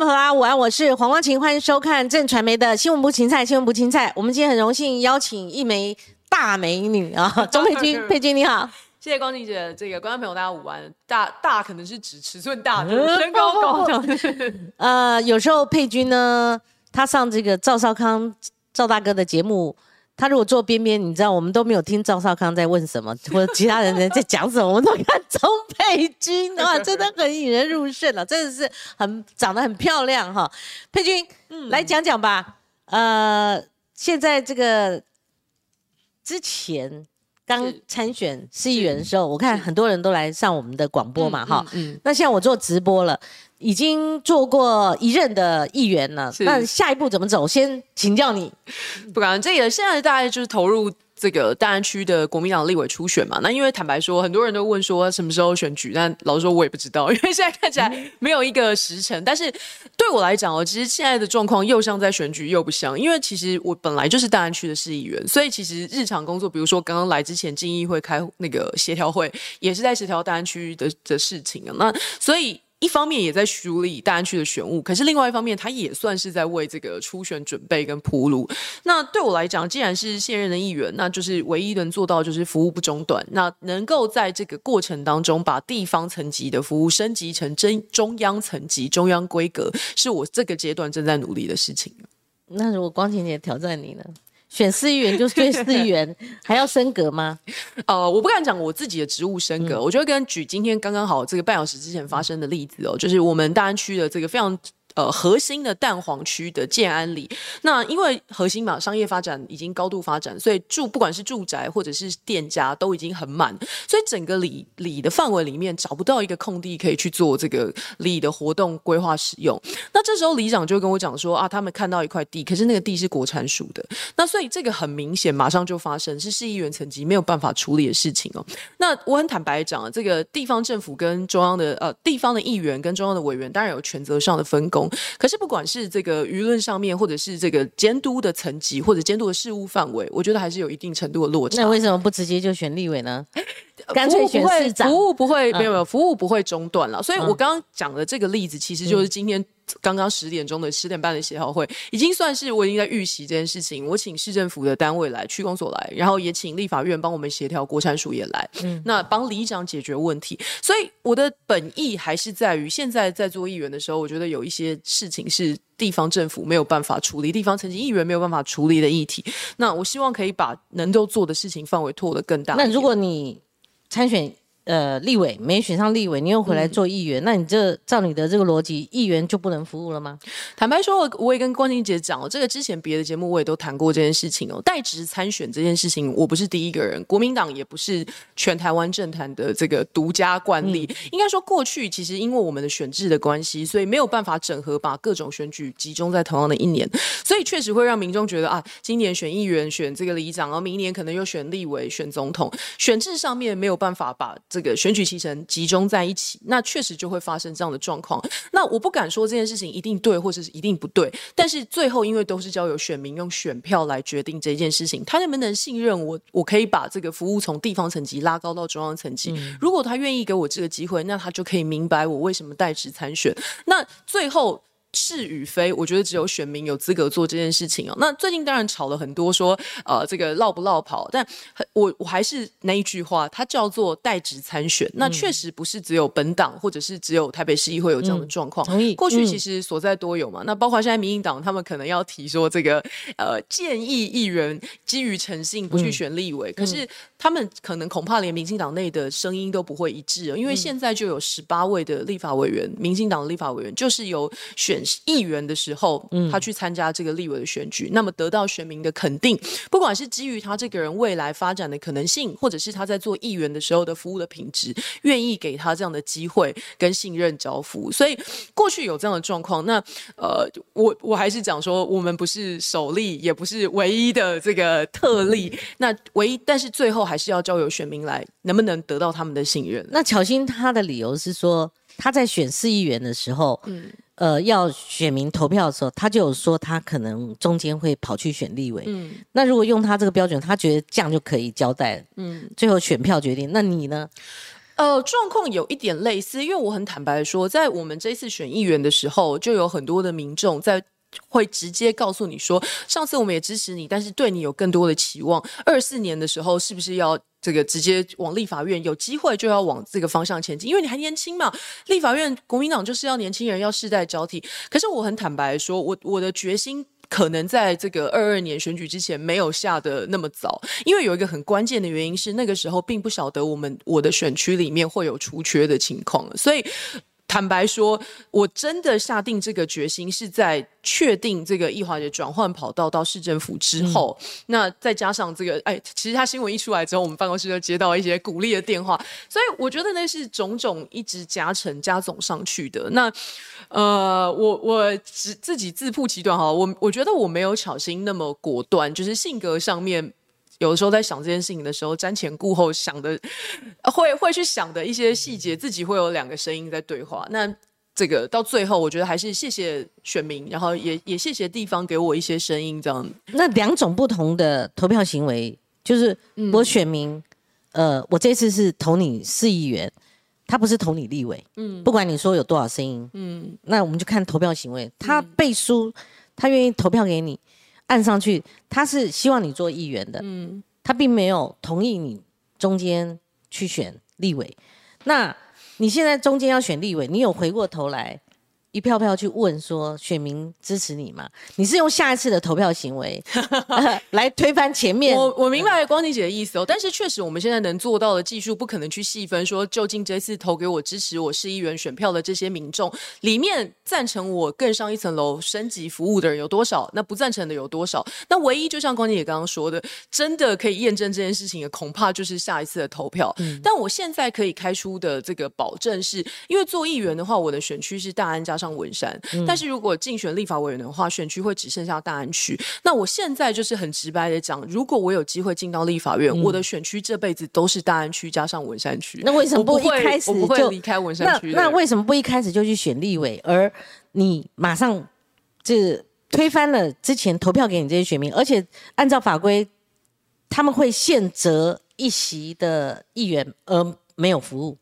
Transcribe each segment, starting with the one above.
们好啊，午安，我是黄光琴，欢迎收看正传媒的新闻部芹菜，新闻部芹菜。我们今天很荣幸邀请一枚大美女啊，钟佩君，佩君你好，谢谢光晴姐。这个观众朋友大家午安，大大可能是指尺寸大，身高高的。呃，有时候佩君呢，她上这个赵少康赵大哥的节目。他如果坐边边，你知道我们都没有听赵少康在问什么，或者其他人在讲什么，我们都看钟佩君哇，真的很引人入胜了，真的是很长得很漂亮哈。佩君，嗯来讲讲吧。呃，现在这个之前刚参选市议员的时候，我看很多人都来上我们的广播嘛，哈。嗯。那现在我做直播了。已经做过一任的议员了，那下一步怎么走？先请教你。不敢，这个现在大概就是投入这个大安区的国民党立委初选嘛。那因为坦白说，很多人都问说什么时候选举，但老实说，我也不知道，因为现在看起来没有一个时辰。但是对我来讲哦，其实现在的状况又像在选举，又不像。因为其实我本来就是大安区的市议员，所以其实日常工作，比如说刚刚来之前进议会开那个协调会，也是在协调大安区的的事情啊。那所以。一方面也在梳理大安区的选务，可是另外一方面，他也算是在为这个初选准备跟铺路。那对我来讲，既然是现任的议员，那就是唯一能做到就是服务不中断。那能够在这个过程当中，把地方层级的服务升级成真中央层级、中央规格，是我这个阶段正在努力的事情。那如果光晴姐挑战你呢？选四议员就选四议员，还要升格吗？呃，我不敢讲我自己的职务升格，我觉得跟举今天刚刚好这个半小时之前发生的例子哦，就是我们大安区的这个非常。呃，核心的蛋黄区的建安里，那因为核心嘛，商业发展已经高度发展，所以住不管是住宅或者是店家都已经很满，所以整个里里的范围里面找不到一个空地可以去做这个里的活动规划使用。那这时候里长就跟我讲说啊，他们看到一块地，可是那个地是国产属的，那所以这个很明显马上就发生是市议员层级没有办法处理的事情哦。那我很坦白讲啊，这个地方政府跟中央的呃地方的议员跟中央的委员当然有权责上的分工。可是不管是这个舆论上面，或者是这个监督的层级，或者监督的事务范围，我觉得还是有一定程度的落差。那为什么不直接就选立委呢？干脆选市长，服务不会没有没有服务不会中断了。所以我刚刚讲的这个例子，其实就是今天。刚刚十点钟的十点半的协调会，已经算是我已经在预习这件事情。我请市政府的单位来，区公所来，然后也请立法院帮我们协调，国产署也来，嗯，那帮里长解决问题。所以我的本意还是在于，现在在做议员的时候，我觉得有一些事情是地方政府没有办法处理，地方曾经议员没有办法处理的议题。那我希望可以把能够做的事情范围拓得更大。那如果你参选？呃，立委没选上立委，你又回来做议员，那你这照你的这个逻辑，议员就不能服务了吗？坦白说，我也跟关静姐讲哦，这个之前别的节目我也都谈过这件事情哦。代职参选这件事情，我不是第一个人，国民党也不是全台湾政坛的这个独家惯例。应该说，过去其实因为我们的选制的关系，所以没有办法整合把各种选举集中在同样的一年，所以确实会让民众觉得啊，今年选议员、选这个里长，然后明年可能又选立委、选总统，选制上面没有办法把。这个选举期程集中在一起，那确实就会发生这样的状况。那我不敢说这件事情一定对，或者是一定不对。但是最后，因为都是交由选民用选票来决定这件事情，他能不能信任我？我可以把这个服务从地方层级拉高到中央层级。如果他愿意给我这个机会，那他就可以明白我为什么代职参选。那最后。是与非，我觉得只有选民有资格做这件事情哦。那最近当然吵了很多，说呃这个落不落跑，但我我还是那一句话，它叫做代职参选。那确实不是只有本党或者是只有台北市议会有这样的状况。同意。过去其实所在多有嘛。那包括现在民进党，他们可能要提说这个呃建议议员基于诚信不去选立委，可是他们可能恐怕连民进党内的声音都不会一致，哦因为现在就有十八位的立法委员，民进党的立法委员就是由选。议员的时候，他去参加这个立委的选举，那么得到选民的肯定，不管是基于他这个人未来发展的可能性，或者是他在做议员的时候的服务的品质，愿意给他这样的机会跟信任交付。所以过去有这样的状况，那呃，我我还是讲说，我们不是首例，也不是唯一的这个特例。那唯一，但是最后还是要交由选民来，能不能得到他们的信任？那巧心他的理由是说，他在选市议员的时候，嗯。呃，要选民投票的时候，他就有说他可能中间会跑去选立委。嗯，那如果用他这个标准，他觉得这样就可以交代。嗯，最后选票决定。那你呢？呃，状况有一点类似，因为我很坦白的说，在我们这次选议员的时候，就有很多的民众在。会直接告诉你说，上次我们也支持你，但是对你有更多的期望。二四年的时候，是不是要这个直接往立法院？有机会就要往这个方向前进，因为你还年轻嘛。立法院国民党就是要年轻人，要世代交替。可是我很坦白说，我我的决心可能在这个二二年选举之前没有下的那么早，因为有一个很关键的原因是，那个时候并不晓得我们我的选区里面会有出缺的情况，所以。坦白说，我真的下定这个决心是在确定这个易华姐转换跑道到市政府之后。那再加上这个，哎，其实他新闻一出来之后，我们办公室就接到一些鼓励的电话，所以我觉得那是种种一直加成加总上去的。那呃，我我自自己自曝其短哈，我我觉得我没有巧心那么果断，就是性格上面。有的时候在想这件事情的时候，瞻前顾后想的，会会去想的一些细节，自己会有两个声音在对话。那这个到最后，我觉得还是谢谢选民，然后也也谢谢地方给我一些声音，这样。那两种不同的投票行为，就是我选民，呃，我这次是投你四亿元，他不是投你立委，嗯，不管你说有多少声音，嗯，那我们就看投票行为，他背书，他愿意投票给你。按上去，他是希望你做议员的，嗯，他并没有同意你中间去选立委。那你现在中间要选立委，你有回过头来？一票票去问说选民支持你吗？你是用下一次的投票行为 来推翻前面？我我明白光妮姐的意思哦，但是确实我们现在能做到的技术不可能去细分说究竟这次投给我支持我市议员选票的这些民众里面赞成我更上一层楼升级服务的人有多少？那不赞成的有多少？那唯一就像光妮姐刚刚说的，真的可以验证这件事情的，恐怕就是下一次的投票。但我现在可以开出的这个保证是，因为做议员的话，我的选区是大安加。上文山，但是如果竞选立法委员的话，选区会只剩下大安区。那我现在就是很直白的讲，如果我有机会进到立法院，我的选区这辈子都是大安区加上文山区。那为什么不一开始就离开文山区？那为什么不一开始就去选立委，而你马上就推翻了之前投票给你这些选民？而且按照法规，他们会限责一席的议员，而没有服务。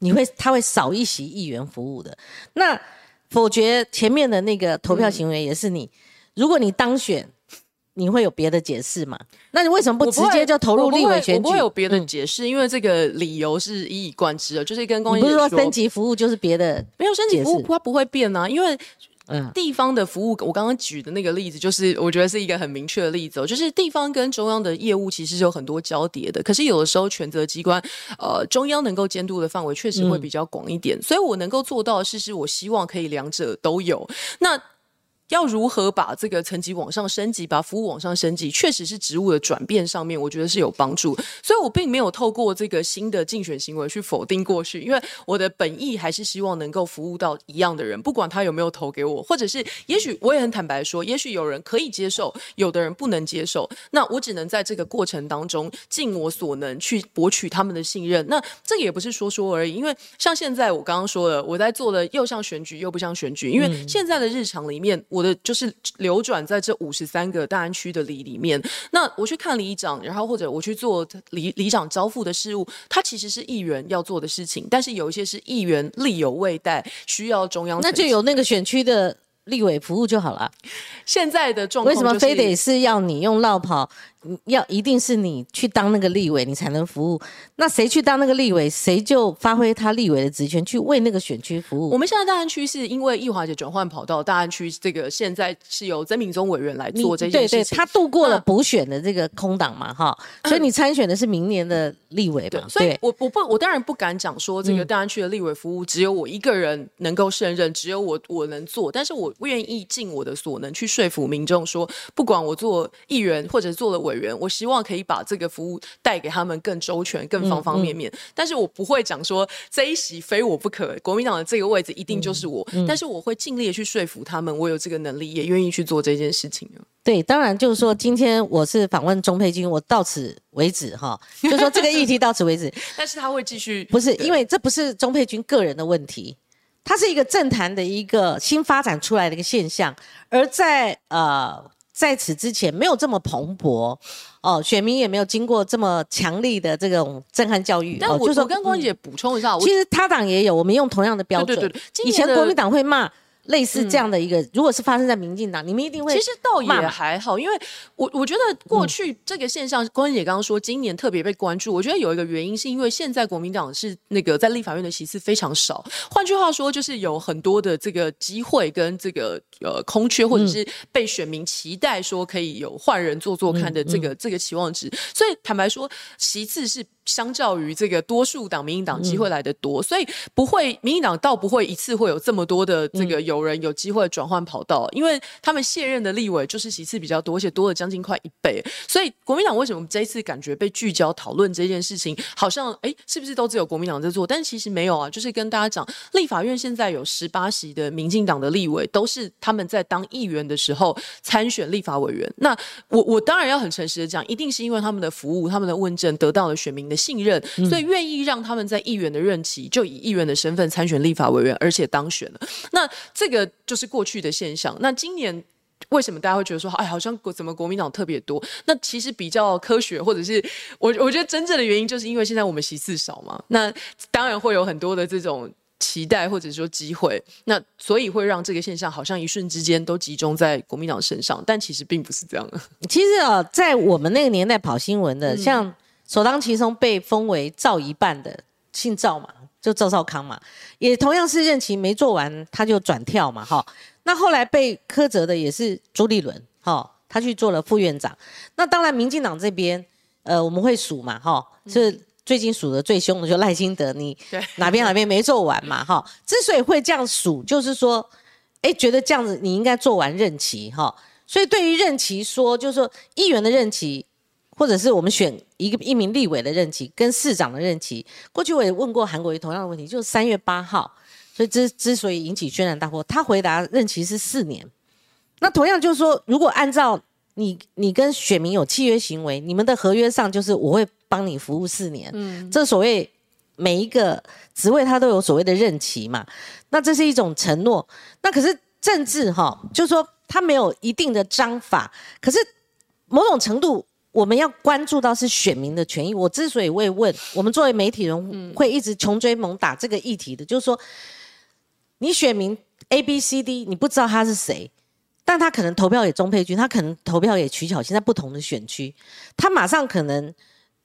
你会他会少一席议员服务的。那否决前面的那个投票行为也是你。如果你当选，你会有别的解释吗？那你为什么不直接就投入立委选举？不会有别的解释，因为这个理由是一以贯之的，就是跟公益。不是说升级服务就是别的，没有升级服务它不会变啊，因为。嗯，地方的服务，我刚刚举的那个例子，就是我觉得是一个很明确的例子哦，就是地方跟中央的业务其实是有很多交叠的，可是有的时候权责机关，呃，中央能够监督的范围确实会比较广一点，所以我能够做到的是，是我希望可以两者都有。那要如何把这个层级往上升级，把服务往上升级，确实是职务的转变上面，我觉得是有帮助。所以我并没有透过这个新的竞选行为去否定过去，因为我的本意还是希望能够服务到一样的人，不管他有没有投给我，或者是也许我也很坦白说，也许有人可以接受，有的人不能接受，那我只能在这个过程当中尽我所能去博取他们的信任。那这也不是说说而已，因为像现在我刚刚说的，我在做的又像选举又不像选举，因为现在的日常里面。的就是流转在这五十三个大安区的里里面，那我去看里长，然后或者我去做里里长交付的事务，它其实是议员要做的事情，但是有一些是议员力有未逮，需要中央，那就有那个选区的立委服务就好了。现在的状况为什么非得是要你用绕跑？要一定是你去当那个立委，你才能服务。那谁去当那个立委，谁就发挥他立委的职权，去为那个选区服务。我们现在大安区是因为易华姐转换跑道，大安区这个现在是由曾敏宗委员来做这件事情。对对，他度过了补选的这个空档嘛，哈，所以你参选的是明年的立委嘛。所以我我不我当然不敢讲说这个大安区的立委服务只有我一个人能够胜任，只有我我能做，但是我愿意尽我的所能去说服民众说，不管我做议员或者做了委员，我希望可以把这个服务带给他们更周全、更方方面面。但是我不会讲说这一席非我不可，国民党的这个位置一定就是我。但是我会尽力去说服他们，我有这个能力，也愿意去做这件事情对，当然就是说，今天我是访问钟佩君，我到此为止哈，就说这个议题到此为止。但是他会继续，不是因为这不是钟佩君个人的问题，它是一个政坛的一个新发展出来的一个现象，而在呃。在此之前没有这么蓬勃哦，选民也没有经过这么强力的这种震撼教育。但我就说我跟光姐补充一下，我其实他党也有，我们用同样的标准。以前国民党会骂类似这样的一个，如果是发生在民进党，你们一定会其实倒也还好，因为我我觉得过去这个现象，关姐刚刚说今年特别被关注，我觉得有一个原因是因为现在国民党是那个在立法院的席次非常少，换句话说就是有很多的这个机会跟这个呃空缺，或者是被选民期待说可以有换人做做看的这个、这个期望值，所以坦白说其次是。相较于这个多数党民进党机会来的多，所以不会民进党倒不会一次会有这么多的这个有人有机会转换跑道，因为他们卸任的立委就是席次比较多，而且多了将近快一倍。所以国民党为什么这一次感觉被聚焦讨论这件事情，好像哎是不是都只有国民党在做？但其实没有啊，就是跟大家讲，立法院现在有十八席的民进党的立委，都是他们在当议员的时候参选立法委员。那我我当然要很诚实的讲，一定是因为他们的服务、他们的问政得到了选民的信任，所以愿意让他们在议员的任期就以议员的身份参选立法委员，而且当选了。那这个就是过去的现象。那今年。为什么大家会觉得说，哎，好像国怎么国民党特别多？那其实比较科学，或者是我我觉得真正的原因，就是因为现在我们席次少嘛。那当然会有很多的这种期待或者说机会，那所以会让这个现象好像一瞬之间都集中在国民党身上，但其实并不是这样的。其实啊，在我们那个年代跑新闻嗯的，像首当其冲被封为赵一半的，姓赵嘛，就赵少康嘛，也同样是任期没做完他就转跳嘛，哈。那后来被苛责的也是朱立伦，哈，他去做了副院长。那当然，民进党这边，呃，我们会数嘛，哈，是最近数的最凶的就赖清德，你哪边哪边没做完嘛，哈。之所以会这样数，就是说，哎，觉得这样子你应该做完任期，哈。所以对于任期说，就是说议员的任期，或者是我们选一个一名立委的任期，跟市长的任期，过去我也问过韩国瑜同样的问题，就是三月八号，所以之之所以引起轩然大波，他回答任期是四年。那同样就是说，如果按照你你跟选民有契约行为，你们的合约上就是我会帮你服务四年，嗯，这所谓每一个职位它都有所谓的任期嘛，那这是一种承诺。那可是政治哈，就是说他没有一定的章法，可是某种程度我们要关注到是选民的权益。我之所以会问，我们作为媒体人会一直穷追猛打这个议题的，就是说你选民 A B C D，你不知道他是谁。但他可能投票给钟佩君，他可能投票给曲巧现，在不同的选区，他马上可能，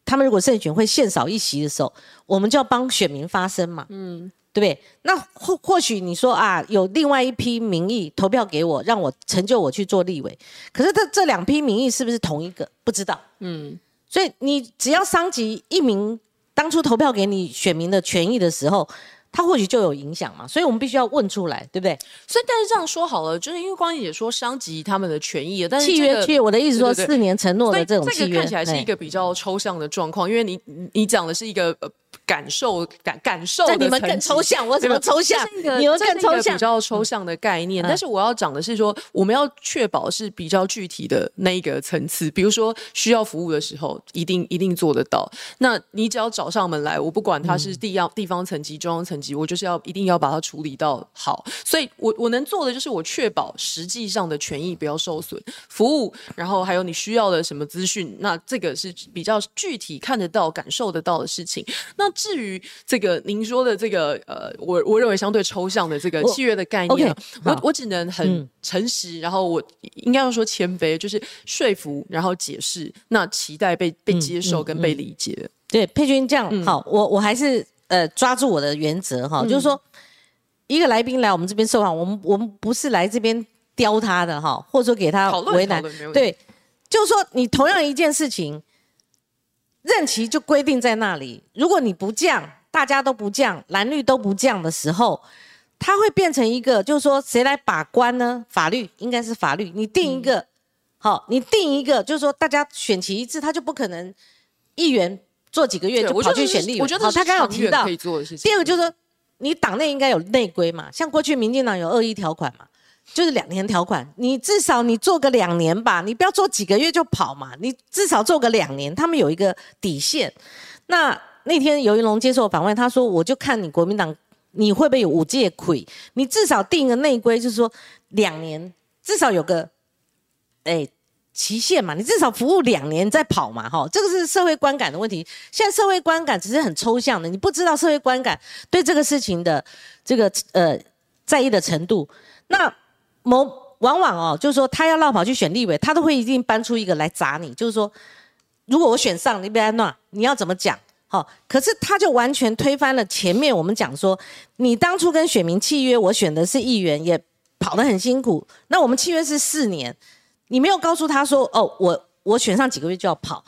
他们如果胜选会限少一席的时候，我们就要帮选民发声嘛，嗯，对不对？那或或许你说啊，有另外一批民意投票给我，让我成就我去做立委，可是这这两批民意是不是同一个？不知道，嗯，所以你只要伤及一名当初投票给你选民的权益的时候。他或许就有影响嘛，所以我们必须要问出来，对不对？所以，但是这样说好了，就是因为光姐说伤及他们的权益，但是契约，契约，我的意思说四年承诺的这种契约，这个看起来是一哎个比较抽象的状况，因为你你你讲的是一个呃感受感感受你们更抽象，我怎么抽象这是一个？你们这是一个更抽象比。较抽象的概念。嗯但是我要讲的是说，我们要确保是比较具体的那一个层次，比如说需要服务的时候，一定一定做得到。那你只要找上门来，我不管它嗯是地要地方层级、中央层级，我就是要一定要把它处理到好。所以我我能做的就是我确保实际上的权益不要受损，服务，然后还有你需要的什么资讯，那这个是比较具体看得到、感受得到的事情。那至于这个您说的这个呃，我我认为相对抽象的这个契约的概念我我只能很嗯诚实，然后我应该要说谦卑，就是说服，然后解释，那期待被被接受嗯跟被理解。对，佩君这样、好，我我还是呃抓住我的原则哈，就是说一个来宾来我们这边受访，我们我们不是来这边刁他的哈，或者说给他为难对，就是说你同样一件事情，任期就规定在那里，如果你不降，大家都不降，蓝绿都不降的时候。它会变成一个，就是说谁来把关呢？法律应该是法律，你定一个，嗯好，你定一个，就是说大家选期一致，他就不可能议员做几个月就跑去选立委。我觉得他刚刚有提到可，以做的事情。第二个就是说，你党内应该有内规嘛，像过去民进党有恶意条款嘛，就是两年条款，你至少你做个两年吧，你不要做几个月就跑嘛，你至少做个两年，他们有一个底线。那那天尤云龙接受访问，他说我就看你国民党你会不会有五届亏，你至少定个内规，就是说两年至少有个，哎。期限嘛，你至少服务两年再跑嘛，哈，这个是社会观感的问题。现在社会观感只是很抽象的，你不知道社会观感对这个事情的这个呃在意的程度。那某往往哦，就是说他要绕跑去选立委，他都会一定搬出一个来砸你，就是说，如果我选上，你别乱，你要怎么讲？好，可是他就完全推翻了前面我们讲说，你当初跟选民契约，我选的是议员，也跑得很辛苦。那我们契约是四年，你没有告诉他说，哦，我我选上几个月就要跑，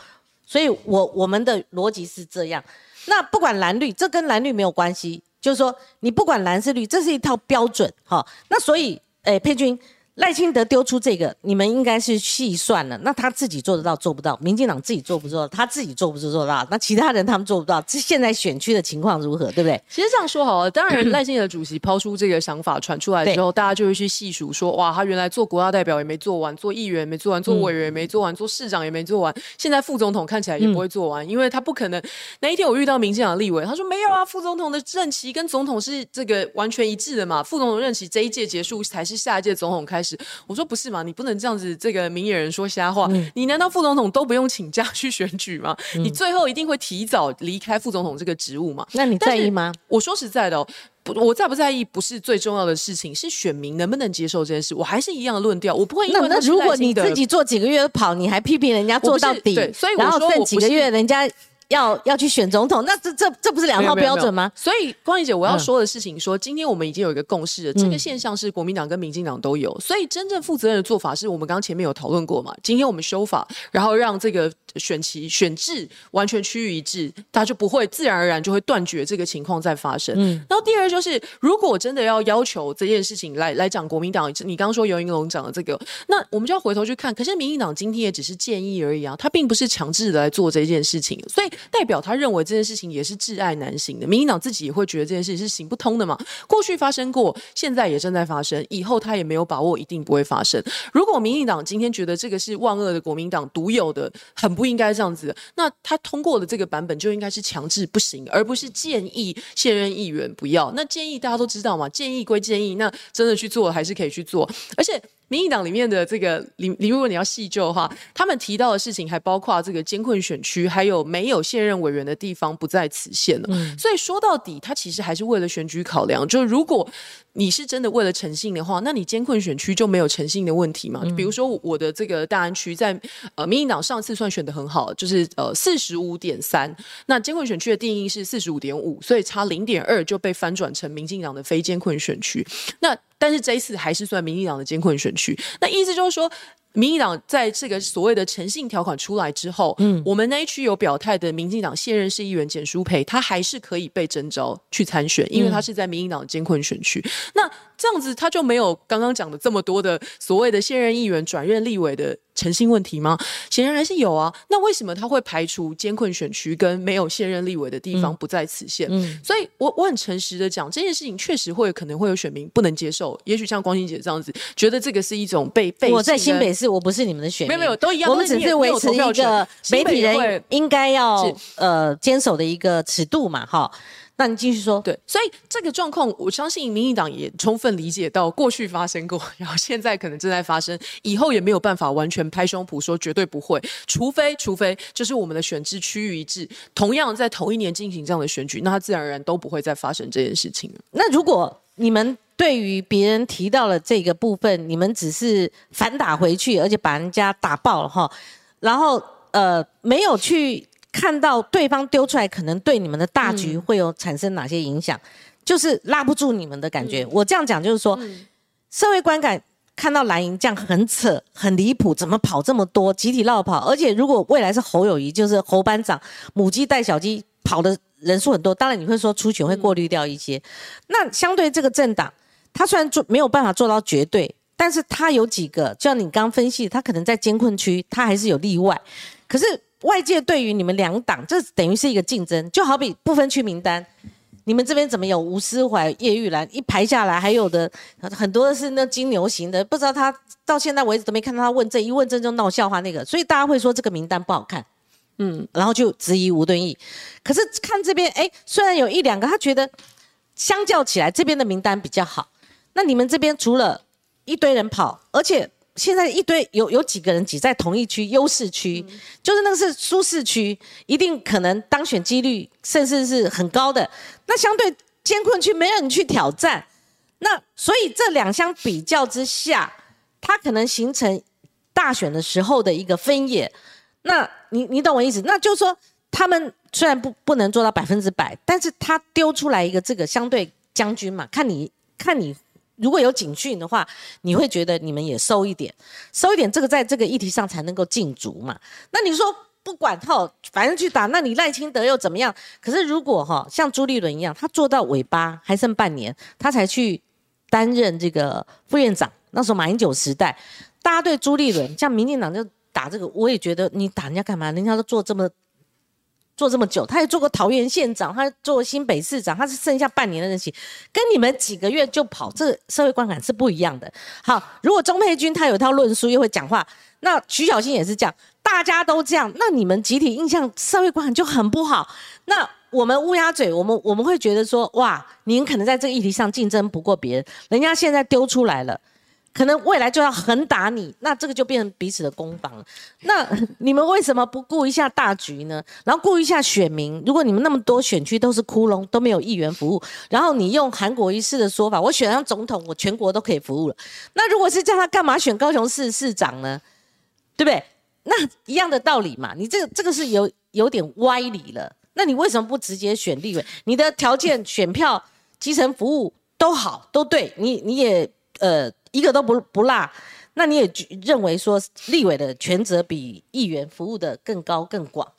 所以我我们的逻辑是这样。那不管蓝绿，这跟蓝绿没有关系，就是说你不管蓝是绿，这是一套标准。好，那所以，诶，佩君。赖清德丢出这个，你们应该是细算了。那他自己做得到做不到？民进党自己做不做？他自己做不做做到？那其他人他们做不到？这现在选区的情况如何？对不对？其实这样说好了，当然 赖清德主席抛出这个想法传出来之后，大家就会去细数说，哇，他原来做国大代表也没做完，做议员也没做完，做委员也没做完，做市长也没做完，现在副总统看起来也不会做完，因为他不可能。那一天我遇到民进党立委，他说没有啊，副总统的任期跟总统是这个完全一致的嘛，副总统任期这一届结束才是下一届总统开始。我说不是。嘛？你不能这样子，这个明眼人说瞎话。你难道副总统都不用请假去选举吗？你最后一定会提早离开副总统这个职务吗？那你在意吗？我说实在的，不，我在不在意不是最重要的事情，是选民能不能接受这件事。我还是一样的论调，我不会因为那如果你自己做几个月跑，你还批评人家做到底，所以然后剩几个月人家。要要去选总统，那这这这不是两套标准吗？所以光仪姐，我要说的事情说，今天我们已经有一个共识了，这个现象是国民党跟民进党都有，所以真正负责任的做法是我们刚刚前面有讨论过嘛？今天我们修法，然后让这个选旗选制完全趋于一致，它就不会自然而然就会断绝这个情况再发生。嗯然后第二就是，如果真的要要求这件事情来来讲国民党，你刚刚说尤云龙讲的这个，那我们就要回头去看。可是民进党今天也只是建议而已啊，他并不是强制的来做这件事情，所以代表他认为。这件事情也是挚爱难行的，民进党自己也会觉得这件事情是行不通的嘛。过去发生过，现在也正在发生，以后他也没有把握一定不会发生。如果民进党今天觉得这个是万恶的国民党独有的，很不应该这样子，那他通过的这个版本就应该是强制不行，而不是建议现任议员不要。那建议大家都知道嘛，建议归建议，那真的去做还是可以去做，而且。民进党里面的这个，李李如果你要细究的话，他们提到的事情还包括这个监困选区，还有没有现任委员的地方不在此限了。所以说到底，他其实还是为了选举考量。就是如果你是真的为了诚信的话，那你监困选区就没有诚信的问题嘛？比如说我的这个大安区，在呃民进党上次算选的很好，就是呃四十五点三，那监困选区的定义是四十五点五，所以差零点二就被翻转成民进党的非监困选区。那但是这一次还是算民进党的监困选区，那意思就是说。民进党在这个所谓的诚信条款出来之后，嗯，我们那一区有表态的民进党现任市议员简淑培，他还是可以被征召去参选，因为他是在民进党监困选区。那这样子他就没有刚刚讲的这么多的所谓的现任议员转任立委的。诚信问题吗？显然还是有啊。那为什么他会排除监困选区跟没有现任立委的地方不在此限？嗯，所以我我很诚实的讲，这件事情确实会可能会有选民不能接受。也许像光心姐这样子，觉得这个是一种被被。我在新北市，我不是你们的选民，没有没有都一样。我们只是维持一个媒体人应该要呃坚守的一个尺度嘛，哈。那你继续说，对，所以这个状况，我相信民进党也充分理解到过去发生过，然后现在可能正在发生，以后也没有办法完全拍胸脯说绝对不会，除非除非就是我们的选制趋于一致，同样在同一年进行这样的选举，那它自然而然都不会再发生这件事情那如果你们对于别人提到了这个部分，你们只是反打回去，而且把人家打爆了哈，然后呃没有去。看到对方丢出来，可能对你们的大局会有产生哪些影响？就是拉不住你们的感觉。我这样讲就是说，社会观感看到蓝营这样很扯、很离谱，怎么跑这么多，集体绕跑？而且如果未来是侯友谊，就是侯班长，母鸡带小鸡跑的人数很多，当然你会说出选会过滤掉一些。那相对这个政党，他虽然做没有办法做到绝对，但是他有几个，就像你刚分析，他可能在监困区，他还是有例外。可是。外界对于你们两党，这等于是一个竞争，就好比不分区名单，你们这边怎么有吴思怀、叶玉兰一排下来，还有的很多是那金牛型的，不知道他到现在为止都没看到他问政，一问政就闹笑话那个，所以大家会说这个名单不好看，嗯，然后就质疑吴敦义。可是看这边，哎，虽然有一两个，他觉得相较起来这边的名单比较好，那你们这边除了一堆人跑，而且现在一堆有有几个人挤在同一区优势区，就是那个是舒适区，一定可能当选几率甚至是很高的。那相对艰困区没有人去挑战，那所以这两相比较之下，它可能形成大选的时候的一个分野。那你你懂我意思？那就是说，他们虽然不不能做到百分之百，但是他丢出来一个这个相对将军嘛，看你看你如果有警讯的话，你会觉得你们也收一点，收一点，这个在这个议题上才能够进足嘛。那你说不管哈，反正去打，那你赖清德又怎么样？可是如果哈像朱立伦一样，他做到尾巴还剩半年，他才去担任这个副院长，那时候马英九时代，大家对朱立伦像民进党就。打这个，我也觉得你打人家干嘛？人家都做这么做这么久，他也做过桃园县长，他做新北市长，他是剩下半年的任期，跟你们几个月就跑，这社会观感是不一样的。好，如果钟佩君他有一套论述，又会讲话，那徐小新也是这样，大家都这样，那你们集体印象社会观感就很不好。那我们乌鸦嘴，我们我们会觉得说，哇，您可能在这个议题上竞争不过别人，人家现在丢出来了。可能未来就要横打你，那这个就变成彼此的攻防。那你们为什么不顾一下大局呢？然后顾一下选民？如果你们那么多选区都是窟窿，都没有议员服务，然后你用韩国一式的说法，我选上总统，我全国都可以服务了。那如果是叫他干嘛选高雄市市长呢？对不对？那一样的道理嘛。你这个这个是有有点歪理了。那你为什么不直接选立委？你的条件、选票、基层服务都好，都对你，你也呃。一个都不不落，那你也认为说立委的权责比议员服务的更高更广？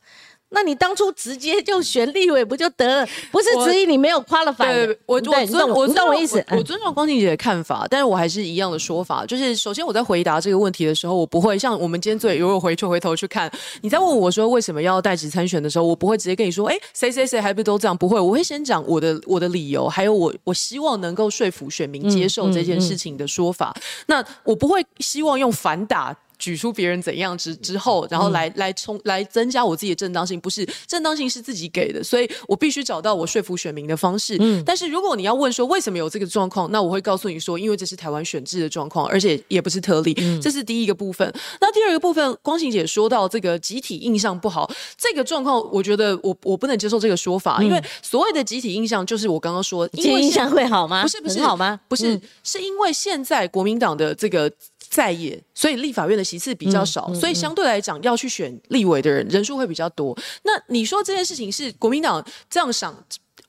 那你当初直接就选立委不就得了？不是质疑你没有夸了反？对，我我尊我懂我意思，我尊重光庭姐的看法，但是我还是一样的说法，就是首先我在回答这个问题的时候，我不会像我们今天最如果回去回头去看，你在问我说为什么要代职参选的时候，我不会直接跟你说，哎，谁谁谁还不都这样？不会，我会先讲我的我的理由，还有我我希望能够说服选民接受这件事情的说法。那我不会希望用反打。举出别人怎样之之后，然后来来冲来增加我自己的正当性，不是正当性是自己给的，所以我必须找到我说服选民的方式。嗯，但是如果你要问说为什么有这个状况，那我会告诉你说，因为这是台湾选制的状况，而且也不是特例。这是第一个部分。那第二个部分，光行姐说到这个集体印象不好，这个状况，我觉得我我不能接受这个说法，因为所谓的集体印象就是我刚刚说，集体印象会好吗？不是不是好吗？不是，是因为现在国民党的这个。在野，所以立法院的席次比较少，所以相对来讲要去选立委的人人数会比较多。那你说这件事情是国民党这样想？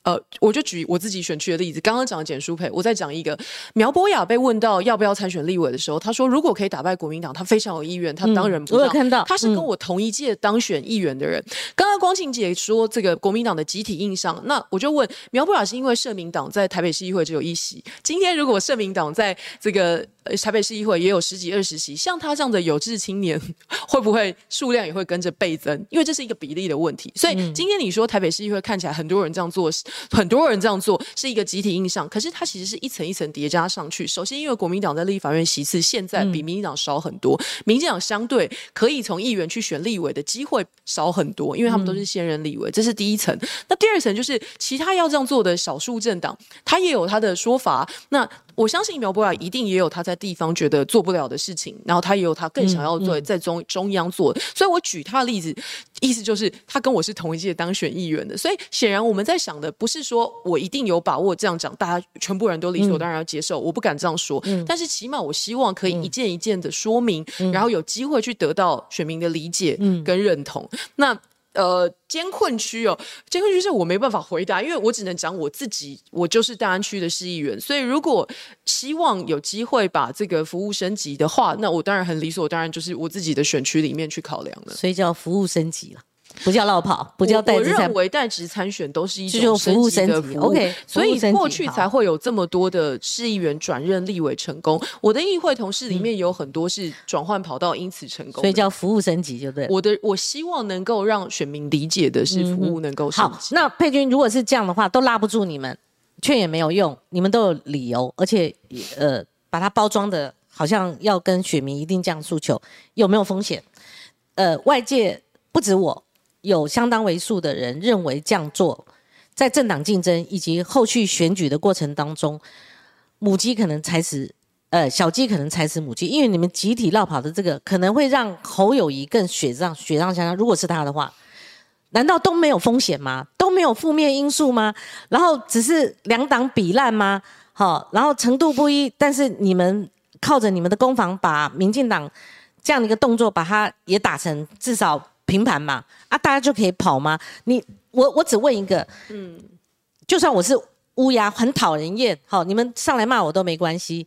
呃，我就举我自己选区的例子，刚刚讲的简书培，我再讲一个苗博雅被问到要不要参选立委的时候，他说如果可以打败国民党，他非常有意愿，他当然不让。我有看到，他是跟我同一届当选议员的人。刚刚光庆姐说这个国民党的集体印象，那我就问苗博雅是因为社民党在台北市议会只有一席，今天如果社民党在这个台北市议会也有十几二十席，像他这样的有志青年，会不会数量也会跟着倍增？因为这是一个比例的问题。所以今天你说台北市议会看起来很多人这样做。很多人这样做是一个集体印象，可是它其实是一层一层叠加上去。首先，因为国民党在立法院席次现在比民进党少很多，民进党相对可以从议员去选立委的机会少很多，因为他们都是现任立委，这是第一层。那第二层就是其他要这样做的少数政党，他也有他的说法。那我相信苗博雅一定也有他在地方觉得做不了的事情，然后他也有他更想要做在中中央做。所以我举他的例子，意思就是他跟我是同一届当选议员的，所以显然我们在想的不是说我一定有把握这样讲，大家全部人都理所当然要接受，我不敢这样说。但是起码我希望可以一件一件的说明，然后有机会去得到选民的理解跟认同。那。呃，监困区哦，监困区是我没办法回答，因为我只能讲我自己，我就是大安区的市议员，所以如果希望有机会把这个服务升级的话，那我当然很理所当然，就是我自己的选区里面去考量了，所以叫服务升级了。不叫落跑，不叫代职参。我认为代职参选都是一种服务升级 OK，所以过去才会有这么多的市议员转任立委成功。我的议会同事里面有很多是转换跑道，因此成功。所以叫服务升级，就对。我的我希望能够让选民理解的是服务能够升级。那佩君如果是这样的话，都拉不住你们，劝也没有用，你们都有理由，而且呃，把它包装的好像要跟选民一定这样诉求，有没有风险？呃，外界不止我。有相当为数的人认为这样做，在政党竞争以及后续选举的过程当中，母鸡可能踩死呃小鸡可能踩死母鸡，因为你们集体绕跑的这个可能会让侯友谊更雪上雪上加霜。如果是他的话，难道都没有风险吗？都没有负面因素吗？然后只是两党比烂吗？好，然后程度不一，但是你们靠着你们的攻防，把民进党这样的一个动作，把它也打成至少平盘嘛？啊，大家就可以跑吗？你我我只问一个，嗯，就算我是乌鸦，很讨人厌，好，你们上来骂我都没关系。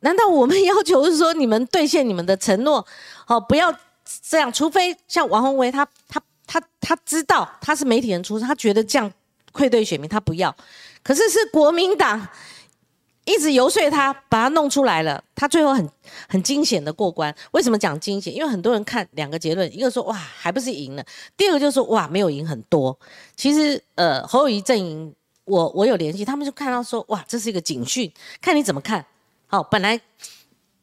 难道我们要求是说你们兑现你们的承诺？好，不要这样，除非像王宏维他他。他他知道他是媒体人出身，他觉得这样愧对选民，他不要。可是是国民党一直游说他，把他弄出来了，他最后很很惊险的过关。为什么讲惊险？因为很多人看两个结论，一个说哇还不是赢了，第二个就说哇没有赢很多。其实呃侯友谊阵营，我我有联系，他们就看到说哇这是一个警讯，看你怎么看好本来。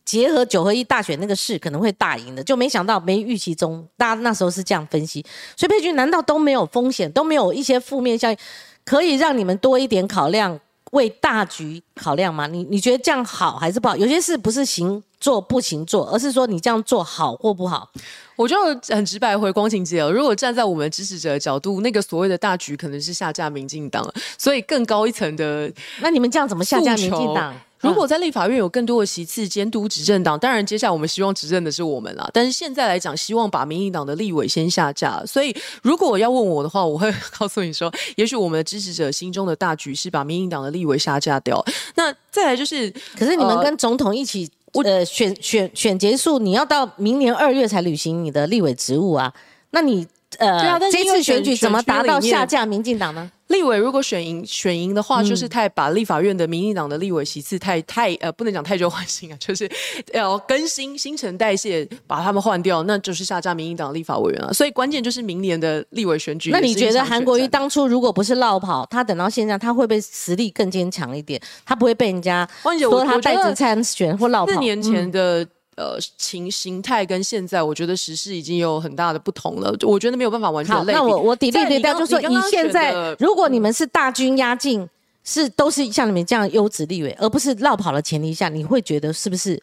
结合九合一大选那个事可能会大赢的，就没想到没预期中，大家那时候是这样分析。所以佩君难道都没有风险，都没有一些负面效应，可以让你们多一点考量，为大局考量吗？你你觉得这样好还是不好？有些事不是行做不行做，而是说你这样做好或不好。我就很直白回光晴姐，如果站在我们支持者的角度，那个所谓的大局可能是下架民进党，所以更高一层的，那你们这样怎么下架民进党？如果在立法院有更多的席次监督执政党，当然接下来我们希望执政的是我们啦。但是现在来讲，希望把民进党的立委先下架。所以如果要问我的话，我会告诉你说，也许我们的支持者心中的大局是把民进党的立委下架掉。那再来就是，可是你们跟总统一起，呃，选选选结束，你要到明年二月才履行你的立委职务啊？那你呃，这次选举怎么达到下架民进党呢？立委如果选赢选赢的话，就是太把立法院的民进党的立委席次太太呃，不能讲太旧换新啊，就是要更新新陈代谢，把他们换掉，那就是下架民进党立法委员了。所以关键就是明年的立委选举。那你觉得韩国瑜当初如果不是落跑，他等到现在，他会不会实力更坚强一点？他不会被人家说他带职参选或落跑？四年前的。呃，形形态跟现在，我觉得时事已经有很大的不同了。我觉得没有办法完全类比。那我我抵对对掉，就说以现在，如果你们是大军压境，是都是像你们这样优质立委，而不是绕跑的前提下，你会觉得是不是？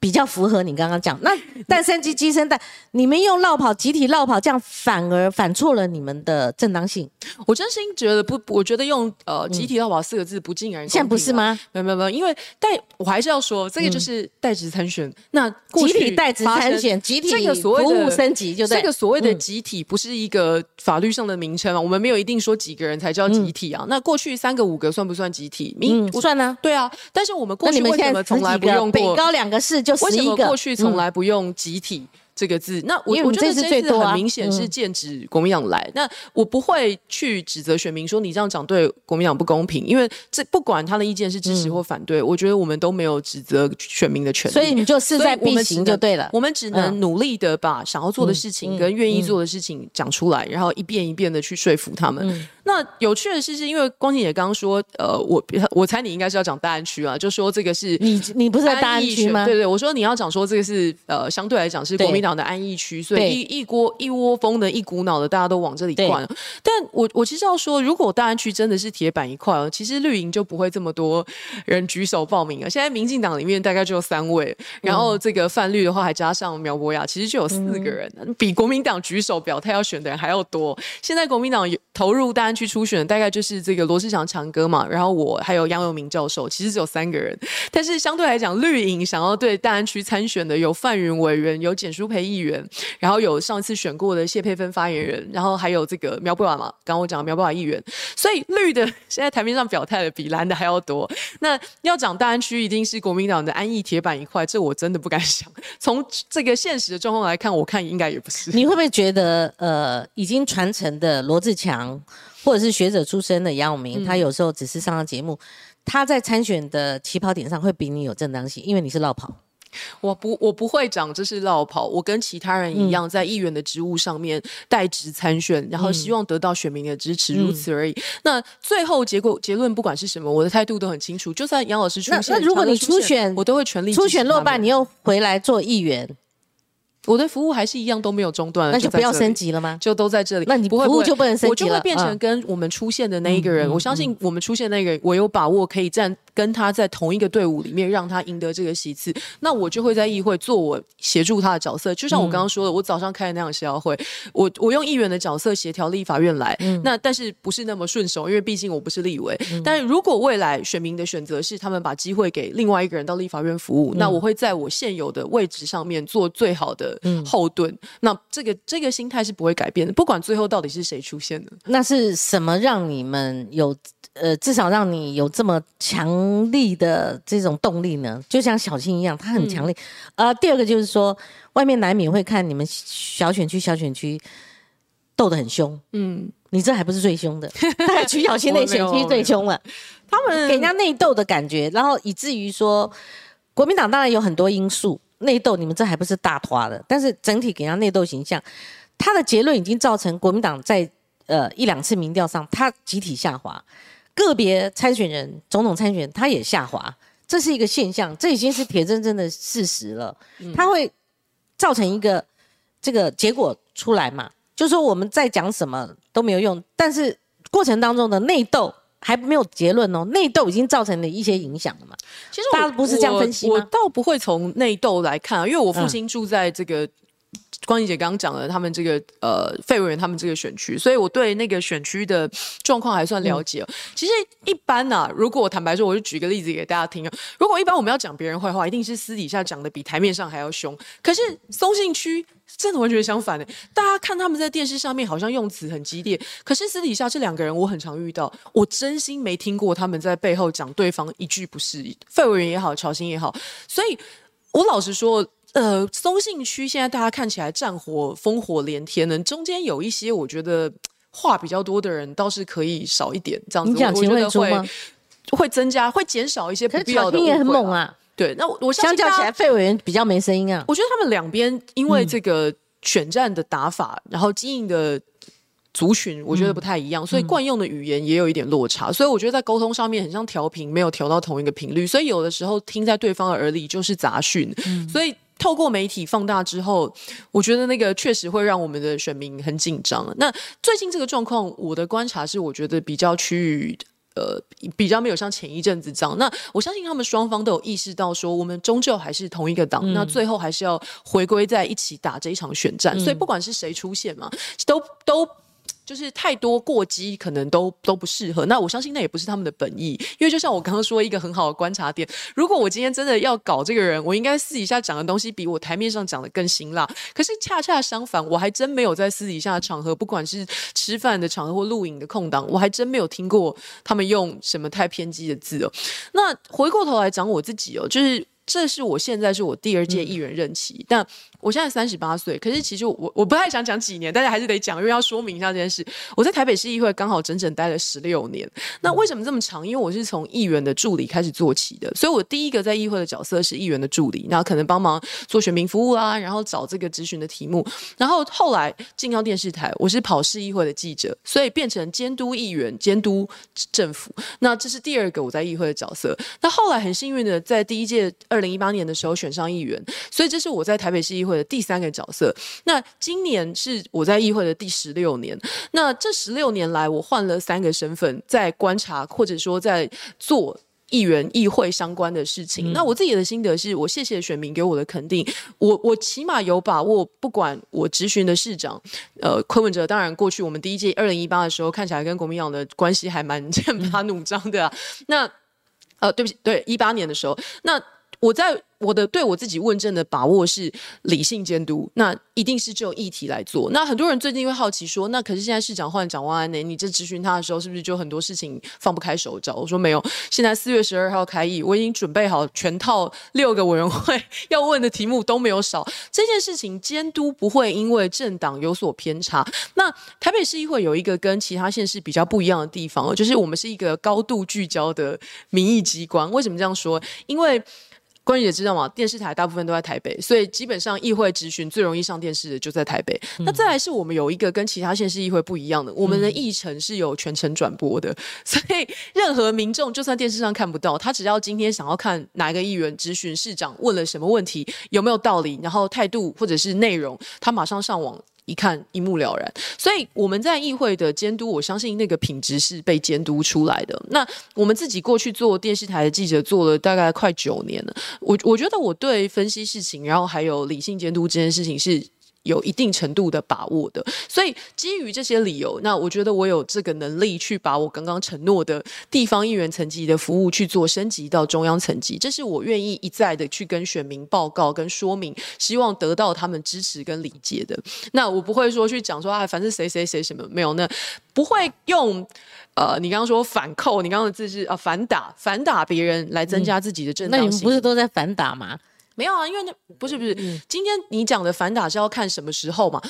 比较符合你刚刚讲，那蛋生鸡鸡生蛋，你们用绕跑集体绕跑，这样反而反错了你们的正当性。我真心觉得不，我觉得用呃集体绕跑四个字不尽然。现在不是吗？没有没有没有，因为代我还是要说，这个就是代职参选。那集体代职参选，集体这个所谓的服务升级，就这个所谓的集体不是一个法律上的名称啊。我们没有一定说几个人才叫集体啊。那过去三个五个算不算集体？嗯，算呢。对啊，但是我们过去为什么从来不用北高两个市？为什么过去从来不用集体这个字？那我我觉得这次很明显是剑指国民党来。那我不会去指责选民说你这样讲对国民党不公平，因为这不管他的意见是支持或反对，我觉得我们都没有指责选民的权利。所以你就势在必行就对了。我们只能努力的把想要做的事情跟愿意做的事情讲出来，然后一遍一遍的去说服他们。那有趣的是，是因为光景姐刚刚说，呃，我我猜你应该是要讲大安区啊，就说这个是你你不是在大安区吗？对对，我说你要讲说这个是呃，相对来讲是国民党的安逸区，所以一一锅一窝蜂的一股脑的大家都往这里灌。但我我其实要说，如果大安区真的是铁板一块，其实绿营就不会这么多人举手报名了。现在民进党里面大概就有三位，然后这个泛绿的话还加上苗博雅，其实就有四个人，比国民党举手表态要选的人还要多。现在国民党投入大安。去初选大概就是这个罗志祥强哥嘛，然后我还有杨永明教授，其实只有三个人。但是相对来讲，绿营想要对大安区参选的有范云委员，有简书培议员，然后有上次选过的谢佩芬发言人，然后还有这个苗不瓦嘛，刚刚我讲苗不瓦议员。所以绿的 现在台面上表态的比蓝的还要多。那要讲大安区一定是国民党的安逸铁板一块，这我真的不敢 想。从这个现实的状况来看，我看应该也不是。你会不会觉得呃，已经传承的罗志强？或者是学者出身的杨永明，他有时候只是上上节目，他在参选的起跑点上会比你有正当性，因为你是绕跑。我不，我不会讲这是绕跑，我跟其他人一样，在议员的职务上面代职参选，然后希望得到选民的支持，如此而已。那最后结果结论不管是什么，我的态度都很清楚。就算杨老师出现，那如果你初选，我都会全力初选落败，你又回来做议员。我的服务还是一样都没有中断，那就不要升级了吗？就都在这里。那你服务就不能升级了？我就会变成跟我们出现的那一个人。我相信我们出现那个，我有把握可以站。跟他在同一个队伍里面，让他赢得这个席次，那我就会在议会做我协助他的角色。就像我刚刚说的，我早上开的那样协调会，我我用议员的角色协调立法院来，嗯那但是不是那么顺手，因为毕竟我不是立委。但是如果未来选民的选择是他们把机会给另外一个人到立法院服务，那我会在我现有的位置上面做最好的后盾。那这个这个心态是不会改变的，不管最后到底是谁出现的。那是什么让你们有呃，至少让你有这么强力的这种动力呢？就像小青一样，他很强力。呃，第二个就是说，外面难免会看你们小选区、小选区斗得很凶。嗯，你这还不是最凶的，在曲小青内选区最凶了。他们给人家内斗的感觉，然后以至于说，国民党当然有很多因素内斗，你们这还不是大团的，但是整体给人家内斗形象，他的结论已经造成国民党在呃一两次民调上，他集体下滑。个别参选人、总统参选人，他也下滑，这是一个现象，这已经是铁铮铮的事实了。它会造成一个这个结果出来嘛？就说我们在讲什么都没有用，但是过程当中的内斗还没有结论哦，内斗已经造成了一些影响了嘛？其实大家不是这样分析吗？我倒不会从内斗来看啊，因为我父亲住在这个。光怡姐刚刚讲了他们这个呃费委员他们这个选区，所以我对那个选区的状况还算了解。其实一般呢，如果我坦白说，我就举个例子给大家听啊。如果一般我们要讲别人坏话，一定是私底下讲的比台面上还要凶。可是松信区真的完全相反的，大家看他们在电视上面好像用词很激烈，可是私底下这两个人我很常遇到，我真心没听过他们在背后讲对方一句不是。费委员也好，乔欣也好，所以我老实说。呃，松信区现在大家看起来战火烽火连天呢，中间有一些我觉得话比较多的人倒是可以少一点，这样子我觉得会会增加，会减少一些不必要的。也很猛啊，对，那我相较起来，费委员比较没声音啊。我觉得他们两边因为这个选战的打法，然后经营的。族群我觉得不太一样，所以惯用的语言也有一点落差，所以我觉得在沟通上面很像调频，没有调到同一个频率，所以有的时候听在对方的耳里就是杂讯。所以透过媒体放大之后，我觉得那个确实会让我们的选民很紧张。那最近这个状况，我的观察是，我觉得比较趋于呃比较没有像前一阵子这样。那我相信他们双方都有意识到说，我们终究还是同一个党，那最后还是要回归在一起打这一场选战。所以不管是谁出现嘛，都都。就是太多过激，可能都都不适合。那我相信那也不是他们的本意，因为就像我刚刚说一个很好的观察点，如果我今天真的要搞这个人，我应该私底下讲的东西比我台面上讲的更辛辣。可是恰恰相反，我还真没有在私底下的场合，不管是吃饭的场合或录影的空档，我还真没有听过他们用什么太偏激的字哦。那回过头来讲我自己哦，就是这是我现在是我第二届议员任期，但。我现在三十八岁，可是其实我我不太想讲几年，但是还是得讲，因为要说明一下这件事。我在台北市议会刚好整整待了十六年。那为什么这么长？因为我是从议员的助理开始做起的，所以我第一个在议会的角色是议员的助理，那可能帮忙做选民服务啊，然后找这个咨询的题目。然后后来进到电视台，我是跑市议会的记者，所以变成监督议员、监督政府。那这是第二个我在议会的角色。那后来很幸运的，在第一届二零一八年的时候选上议员，所以这是我在台北市议。会的第三个角色，那今年是我在议会的第十六年。那这十六年来，我换了三个身份，在观察或者说在做议员议会相关的事情。那我自己的心得是，我谢谢选民给我的肯定。我我起码有把握，不管我执询的市长，呃，柯文哲，当然过去我们第一届二零一八的时候，看起来跟国民党的关系还蛮剑拔弩张的啊。那呃，对不起，对一八年的时候，那。我在我的对我自己问政的把握是理性监督，那一定是就议题来做。那很多人最近会好奇说，那可是现在市长换长万安呢？你这咨询他的时候，是不是就很多事情放不开手脚？我说没有，现在四月十二号开议，我已经准备好全套六个委员会 要问的题目都没有少。这件事情监督不会因为政党有所偏差。那台北市议会有一个跟其他县市比较不一样的地方，就是我们是一个高度聚焦的民意机关。为什么这样说？因为关于也知道嘛，电视台大部分都在台北，所以基本上议会质询最容易上电视的就在台北。那再来是我们有一个跟其他县市议会不一样的，我们的议程是有全程转播的，所以任何民众就算电视上看不到，他只要今天想要看哪一个议员质询市长问了什么问题，有没有道理，然后态度或者是内容，他马上上网。一看一目了然。所以我们在议会的监督，我相信那个品质是被监督出来的。那我们自己过去做电视台的记者，做了大概快九年了。我我觉得我对分析事情，然后还有理性监督这件事情是。有一定程度的把握的，所以基于这些理由，那我觉得我有这个能力去把我刚刚承诺的地方议员层级的服务去做升级到中央层级，这是我愿意一再的去跟选民报告跟说明，希望得到他们支持跟理解的。那我不会说去讲说啊，反正谁谁谁什么没有，那不会用呃，你刚刚说反扣，你刚刚的字是啊反打反打别人来增加自己的正当性。那你们不是都在反打吗？没有啊，因为那不是不是，今天你讲的反打是要看什么时候嘛？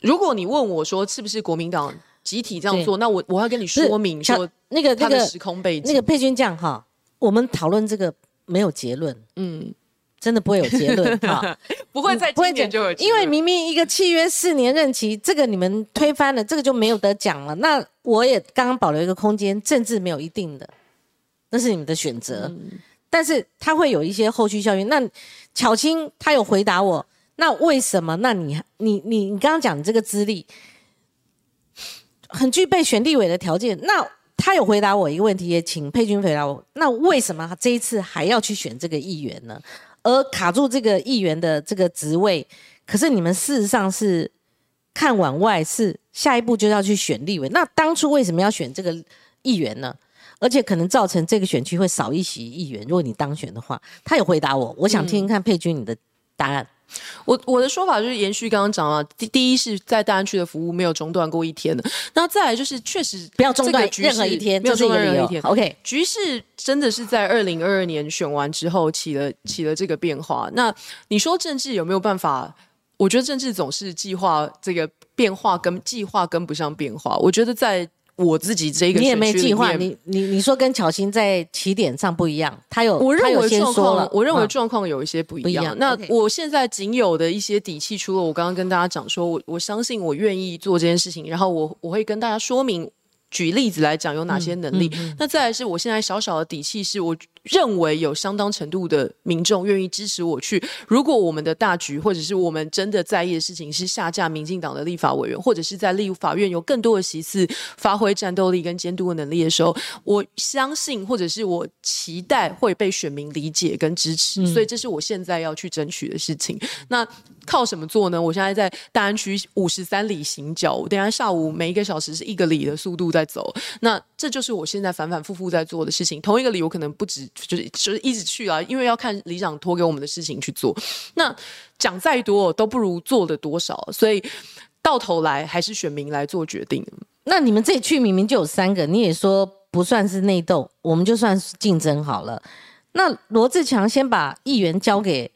如果你问我说是不是国民党集体这样做，那我我要跟你说明说那个那个时空背景，那个佩君样哈，我们讨论这个没有结论，嗯，真的不会有结论 哈，不会在今年就有，因为明明一个契约四年任期，这个你们推翻了，这个就没有得讲了。那我也刚刚保留一个空间，政治没有一定的，那是你们的选择。但是它会有一些后续效应。那巧青他有回答我，那为什么？那你你你你刚刚讲这个资历很具备选立委的条件。那他有回答我一个问题，也请佩君回答我。那为什么这一次还要去选这个议员呢？而卡住这个议员的这个职位，可是你们事实上是看往外，是下一步就要去选立委。那当初为什么要选这个议员呢？而且可能造成这个选区会少一席议员。如果你当选的话，他有回答我，我想听听看佩君你的答案。我我的说法就是延续刚刚讲了，第第一是在大安区的服务没有中断过一天的，那再来就是确实不要中断任何一天，没有中断任何一天。OK，局势真的是在二零二二年选完之后起了起了这个变化。那你说政治有没有办法？我觉得政治总是计划这个变化跟计划跟不上变化。我觉得在。我自己这个你也没计划，你你你说跟巧心在起点上不一样，他有我认为状况，我认为状况有一些不一样。那我现在仅有的一些底气，除了我刚刚跟大家讲说，我我相信我愿意做这件事情，然后我我会跟大家说明。举例子来讲，有哪些能力？那再来是我现在小小的底气，是我认为有相当程度的民众愿意支持我去。如果我们的大局，或者是我们真的在意的事情是下架民进党的立法委员，或者是在立法院有更多的席次发挥战斗力跟监督的能力的时候，我相信或者是我期待会被选民理解跟支持。所以这是我现在要去争取的事情。那靠什么做呢？我现在在大安区五十三里行脚，我等下下午每一个小时是一个里的速度。在走，那这就是我现在反反复复在做的事情。同一个理由可能不止，就是就是一直去啊，因为要看里长托给我们的事情去做。那讲再多都不如做的多少，所以到头来还是选民来做决定。那你们这区明明就有三个，你也说不算是内斗，我们就算是竞争好了。那罗志强先把议员交给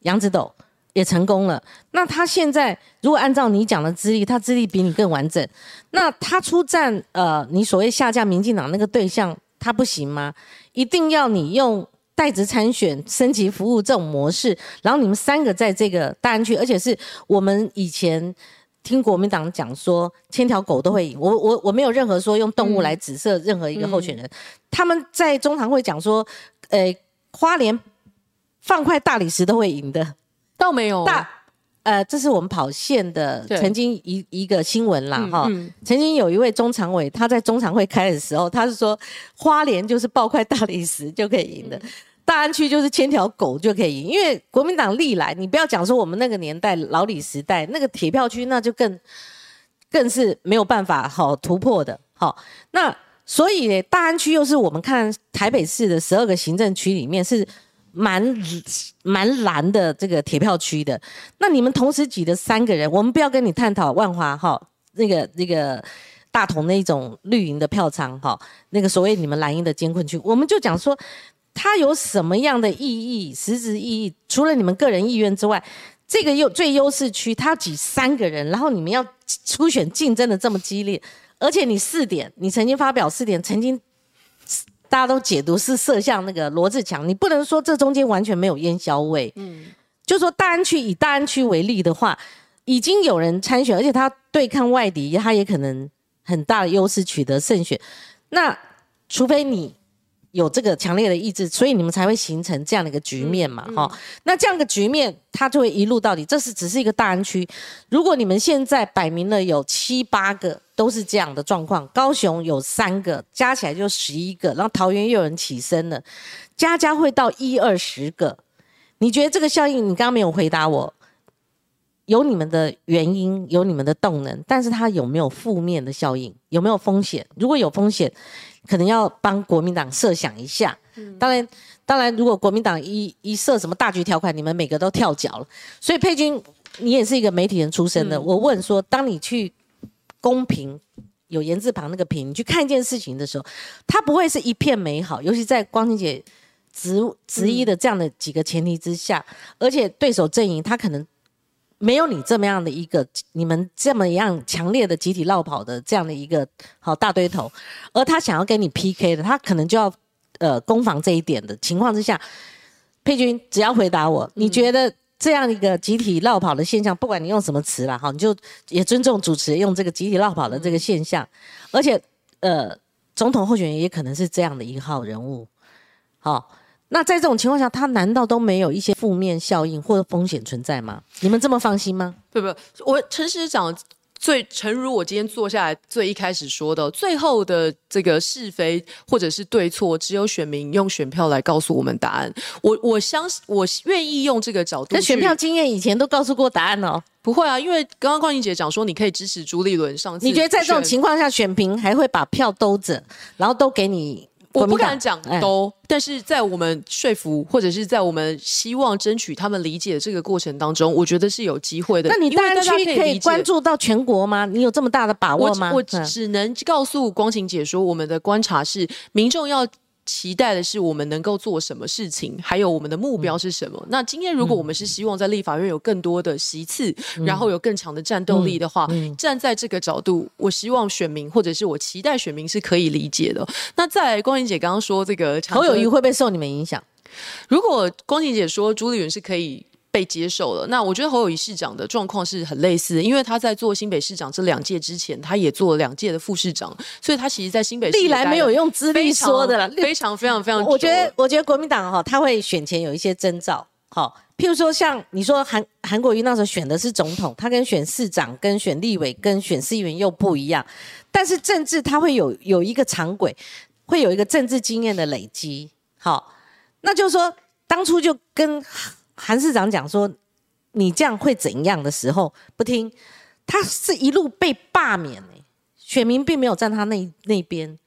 杨子斗。也成功了。那他现在如果按照你讲的资历，他资历比你更完整，那他出战呃，你所谓下架民进党那个对象，他不行吗？一定要你用代职参选、升级服务这种模式，然后你们三个在这个大安区，而且是我们以前听国民党讲说，千条狗都会赢。我我我没有任何说用动物来指涉任何一个候选人。他们在中堂会讲说，呃，花莲放块大理石都会赢的。倒没有。大，呃，这是我们跑线的曾经一一个新闻啦，哈，曾经有一位中常委，他在中常会开的时候，他是说花莲就是爆块大理石就可以赢的，大安区就是牵条狗就可以赢，因为国民党历来，你不要讲说我们那个年代老李时代那个铁票区，那就更更是没有办法好突破的，好，那所以大安区又是我们看台北市的十二个行政区里面是。蛮蛮蓝的这个铁票区的，那你们同时挤的三个人，我们不要跟你探讨万华哈那个那个大同那种绿营的票仓哈，那个所谓你们蓝营的监困区，我们就讲说它有什么样的意义，实质意义，除了你们个人意愿之外，这个优最优势区它挤三个人，然后你们要初选竞争的这么激烈，而且你四点，你曾经发表四点，曾经。大家都解读是射向那个罗志强，你不能说这中间完全没有烟硝味。嗯，就说大安区以大安区为例的话，已经有人参选，而且他对抗外敌，他也可能很大的优势取得胜选。那除非你有这个强烈的意志，所以你们才会形成这样的一个局面嘛，哈、那这样的局面，它就会一路到底。这是只是一个大安区，如果你们现在摆明了有七八个都是这样的状况，高雄有三个，加起来就十一个，然后桃园又有人起身了，家家会到一二十个。你觉得这个效应？你刚刚没有回答我。有你们的原因，有你们的动能，但是它有没有负面的效应？有没有风险？如果有风险，可能要帮国民党设想一下。当然，当然，如果国民党一一设什么大局条款，你们每个都跳脚了。所以佩君，你也是一个媒体人出身的，我问说，当你去公平有言字旁那个平，你去看一件事情的时候，它不会是一片美好，尤其在光晴姐执执意的这样的几个前提之下，而且对手阵营他可能。没有你这么样的一个，你们这么样强烈的集体绕跑的这样的一个好大堆头，而他想要跟你 PK 的，他可能就要呃攻防这一点的情况之下，佩君只要回答我，你觉得这样一个集体绕跑的现象，不管你用什么词啦，好，你就也尊重主持人用这个集体绕跑的这个现象，而且呃，总统候选人也可能是这样的一号人物，好。那在这种情况下，他难道都没有一些负面效应或者风险存在吗？你们这么放心吗？不不，我诚实讲，最诚如我今天坐下来最一开始说的，最后的这个是非或者是对错，只有选民用选票来告诉我们答案。我我相信，我愿意用这个角度。那选票经验以前都告诉过答案哦。不会啊，因为刚刚邝英姐讲说，你可以支持朱立伦上次。你觉得在这种情况下，选民还会把票兜着，然后都给你？我不敢讲都，但是在我们说服或者是在我们希望争取他们理解的这个过程当中，我觉得是有机会的。那你大家可以关注到全国吗？你有这么大的把握吗？我只能告诉光晴姐说，我们的观察是民众要。期待的是我们能够做什么事情，还有我们的目标是什么。那今天如果我们是希望在立法院有更多的席次，然后有更强的战斗力的话，站在这个角度，我希望选民或者是我期待选民是可以理解的。那在光影姐刚刚说这个侯友谊会不会受你们影响？如果光晴姐说朱立伦是可以。被接受了。那我觉得侯友谊市长的状况是很类似，因为他在做新北市长这两届之前，他也做了两届的副市长，所以他其实，在新北历来没有用资历说的了，非常非常非常。我觉得，我觉得国民党哈，他会选前有一些征兆，好，譬如说像你说韩韩国瑜那时候选的是总统，他跟选市长、跟选立委、跟选市议员又不一样，但是政治他会有有一个常轨，会有一个政治经验的累积，好，那就是说当初就跟。韩市长讲说：“你这样会怎样的时候不听，他是一路被罢免哎，选民并没有站他那那边，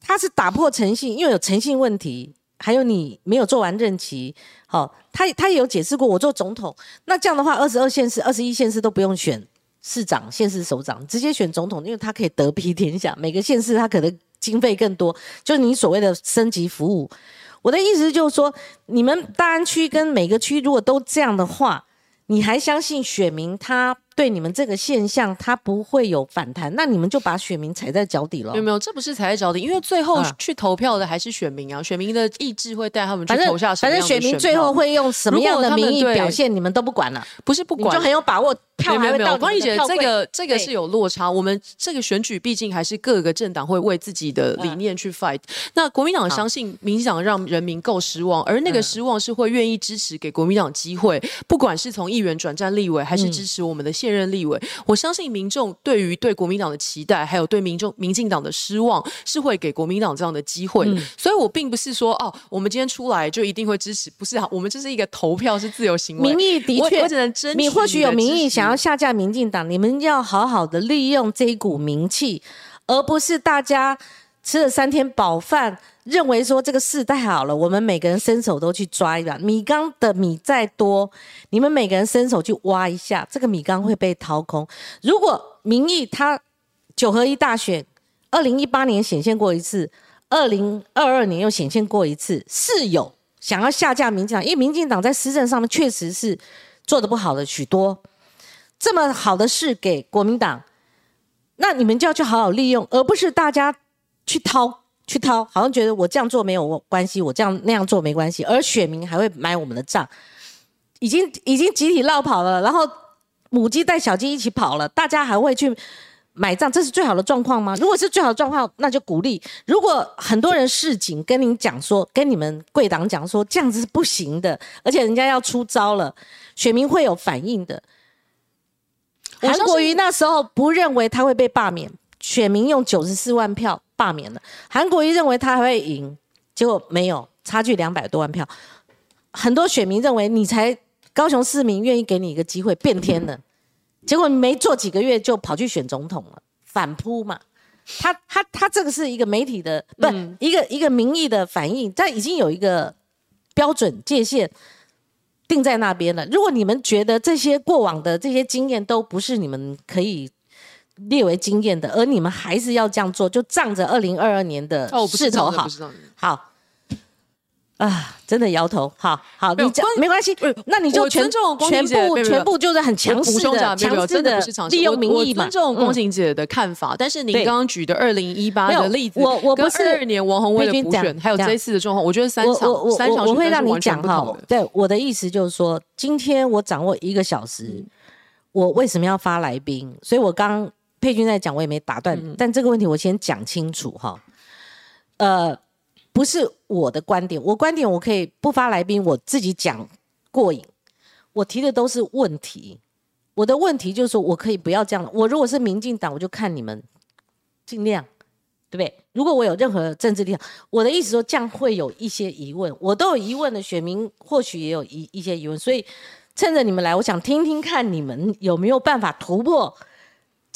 他是打破诚信，因为有诚信问题，还有你没有做完任期，好，他他也有解释过，我做总统，那这样的话，二十二县市、二十一县市都不用选市长、县市首长，直接选总统，因为他可以得披 天下，每个县市他可能经费更多，就是你所谓的升级服务。”我的意思就是说，你们大安区跟每个区如果都这样的话，你还相信选民他？对你们这个现象，它不会有反弹，那你们就把选民踩在脚底了。有没有？这不是踩在脚底，因为最后去投票的还是选民啊，选民的意志会带他们去投下什么样的选民最后会用什么样的民意表现，你们都不管了。不是不管，就很有把握。票还会到。关宇姐，这个这个是有落差。我们这个选举毕竟还是各个政党会为自己的理念去 fight。那国民党相信民进党让人民够失望，而那个失望是会愿意支持给国民党机会，不管是从议员转战立委，还是支持我们的现任立委。我相信民众对于对国民党的期待，还有对民众民进党的失望，是会给国民党这样的机会。所以我并不是说哦，我们今天出来就一定会支持，不是啊，我们这是一个投票是自由行为，民意的确，我只能争取。你或许有民意想要下架民进党，你们要好好的利用这一股名气，而不是大家吃了三天饱饭。认为说这个事太好了，我们每个人伸手都去抓一把米缸的米再多，你们每个人伸手去挖一下，这个米缸会被掏空。如果民意它九合一大选，二零一八年显现过一次，二零二二年又显现过一次，是有想要下架民进党，因为民进党在施政上面确实是做的不好的许多，这么好的事给国民党，那你们就要去好好利用，而不是大家去掏。去掏，好像觉得我这样做没有关系，我这样那样做没关系，而选民还会买我们的账，已经已经集体绕跑了，然后母鸡带小鸡一起跑了，大家还会去买账，这是最好的状况吗？如果是最好的状况，那就鼓励；如果很多人市井，跟您讲说，跟你们贵党讲说，这样子是不行的，而且人家要出招了，选民会有反应的。韩国瑜那时候不认为他会被罢免，选民用九十四万票罢免了。韩国瑜认为他会赢，结果没有，差距两百多万票。很多选民认为你才高雄市民愿意给你一个机会变天了，结果你没做几个月就跑去选总统了，反扑嘛。他他他这个是一个媒体的，不、一个一个民意的反应，但已经有一个标准界限定在那边了。如果你们觉得这些过往的这些经验都不是你们可以列为经验的，而你们还是要这样做，就仗着二零二二年的势头好好啊，真的摇头。好好，你讲关没关系那你就全重光全部全部就是很强势的、强势真的利用民我意嘛。我尊重光嗯晴姐的看法，但是您对刚刚举的二零一八的例子，我我不是二年王宏威的补选，还有讲这一次的状况，我觉得三场我我我三场我我会让你讲哈对我的意思就是说，今天我掌握一个小时，嗯我为什么要发来宾？所以我刚刚佩君在讲，我也没打断，嗯但这个问题我先讲清楚哈。呃，不是我的观点，我观点我可以不发来宾，我自己讲过瘾。我提的都是问题，我的问题就是说我可以不要这样。我如果是民进党，我就看你们尽量，对不对？如果我有任何政治立场，我的意思说这样会有一些疑问，我都有疑问的选民或许也有一一些疑问，所以趁着你们来，我想听听看你们有没有办法突破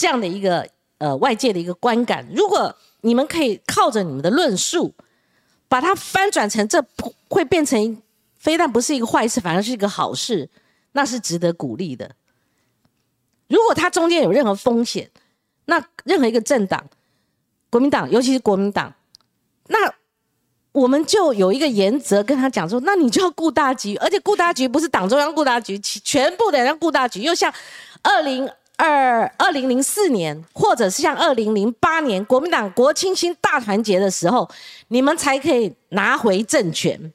这样的一个呃外界的一个观感。如果你们可以靠着你们的论述，把它翻转成这不会变成非但不是一个坏事，反而是一个好事，那是值得鼓励的。如果它中间有任何风险，那任何一个政党，国民党，尤其是国民党，那我们就有一个原则跟他讲说，那你就要顾大局，而且顾大局不是党中央顾大局，全部的人顾大局，又像二零二二零零四年，或者是像二零零八年国民党国庆新大团结的时候，你们才可以拿回政权。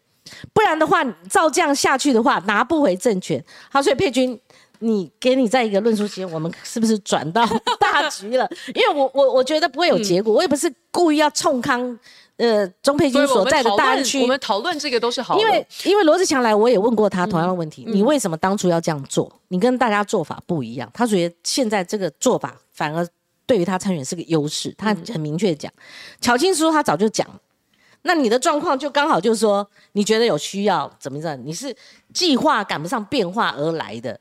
不然的话，照这样下去的话，拿不回政权。好，所以佩君，你给你在一个论述期间，我们是不是转到 大局了？因为我我我觉得不会有结果，我也不是故意要冲康呃钟佩君所在的大安区我，们讨论这个都是好的，因为因为罗志祥来，我也问过他同样的问题，嗯你为什么当初要这样做？你跟大家做法不一样，他觉得现在这个做法反而对于他参选是个优势，他嗯很明确地讲。乔青书他早就讲，那你的状况就刚好就是说，你觉得有需要怎么着？你是计划赶不上变化而来的。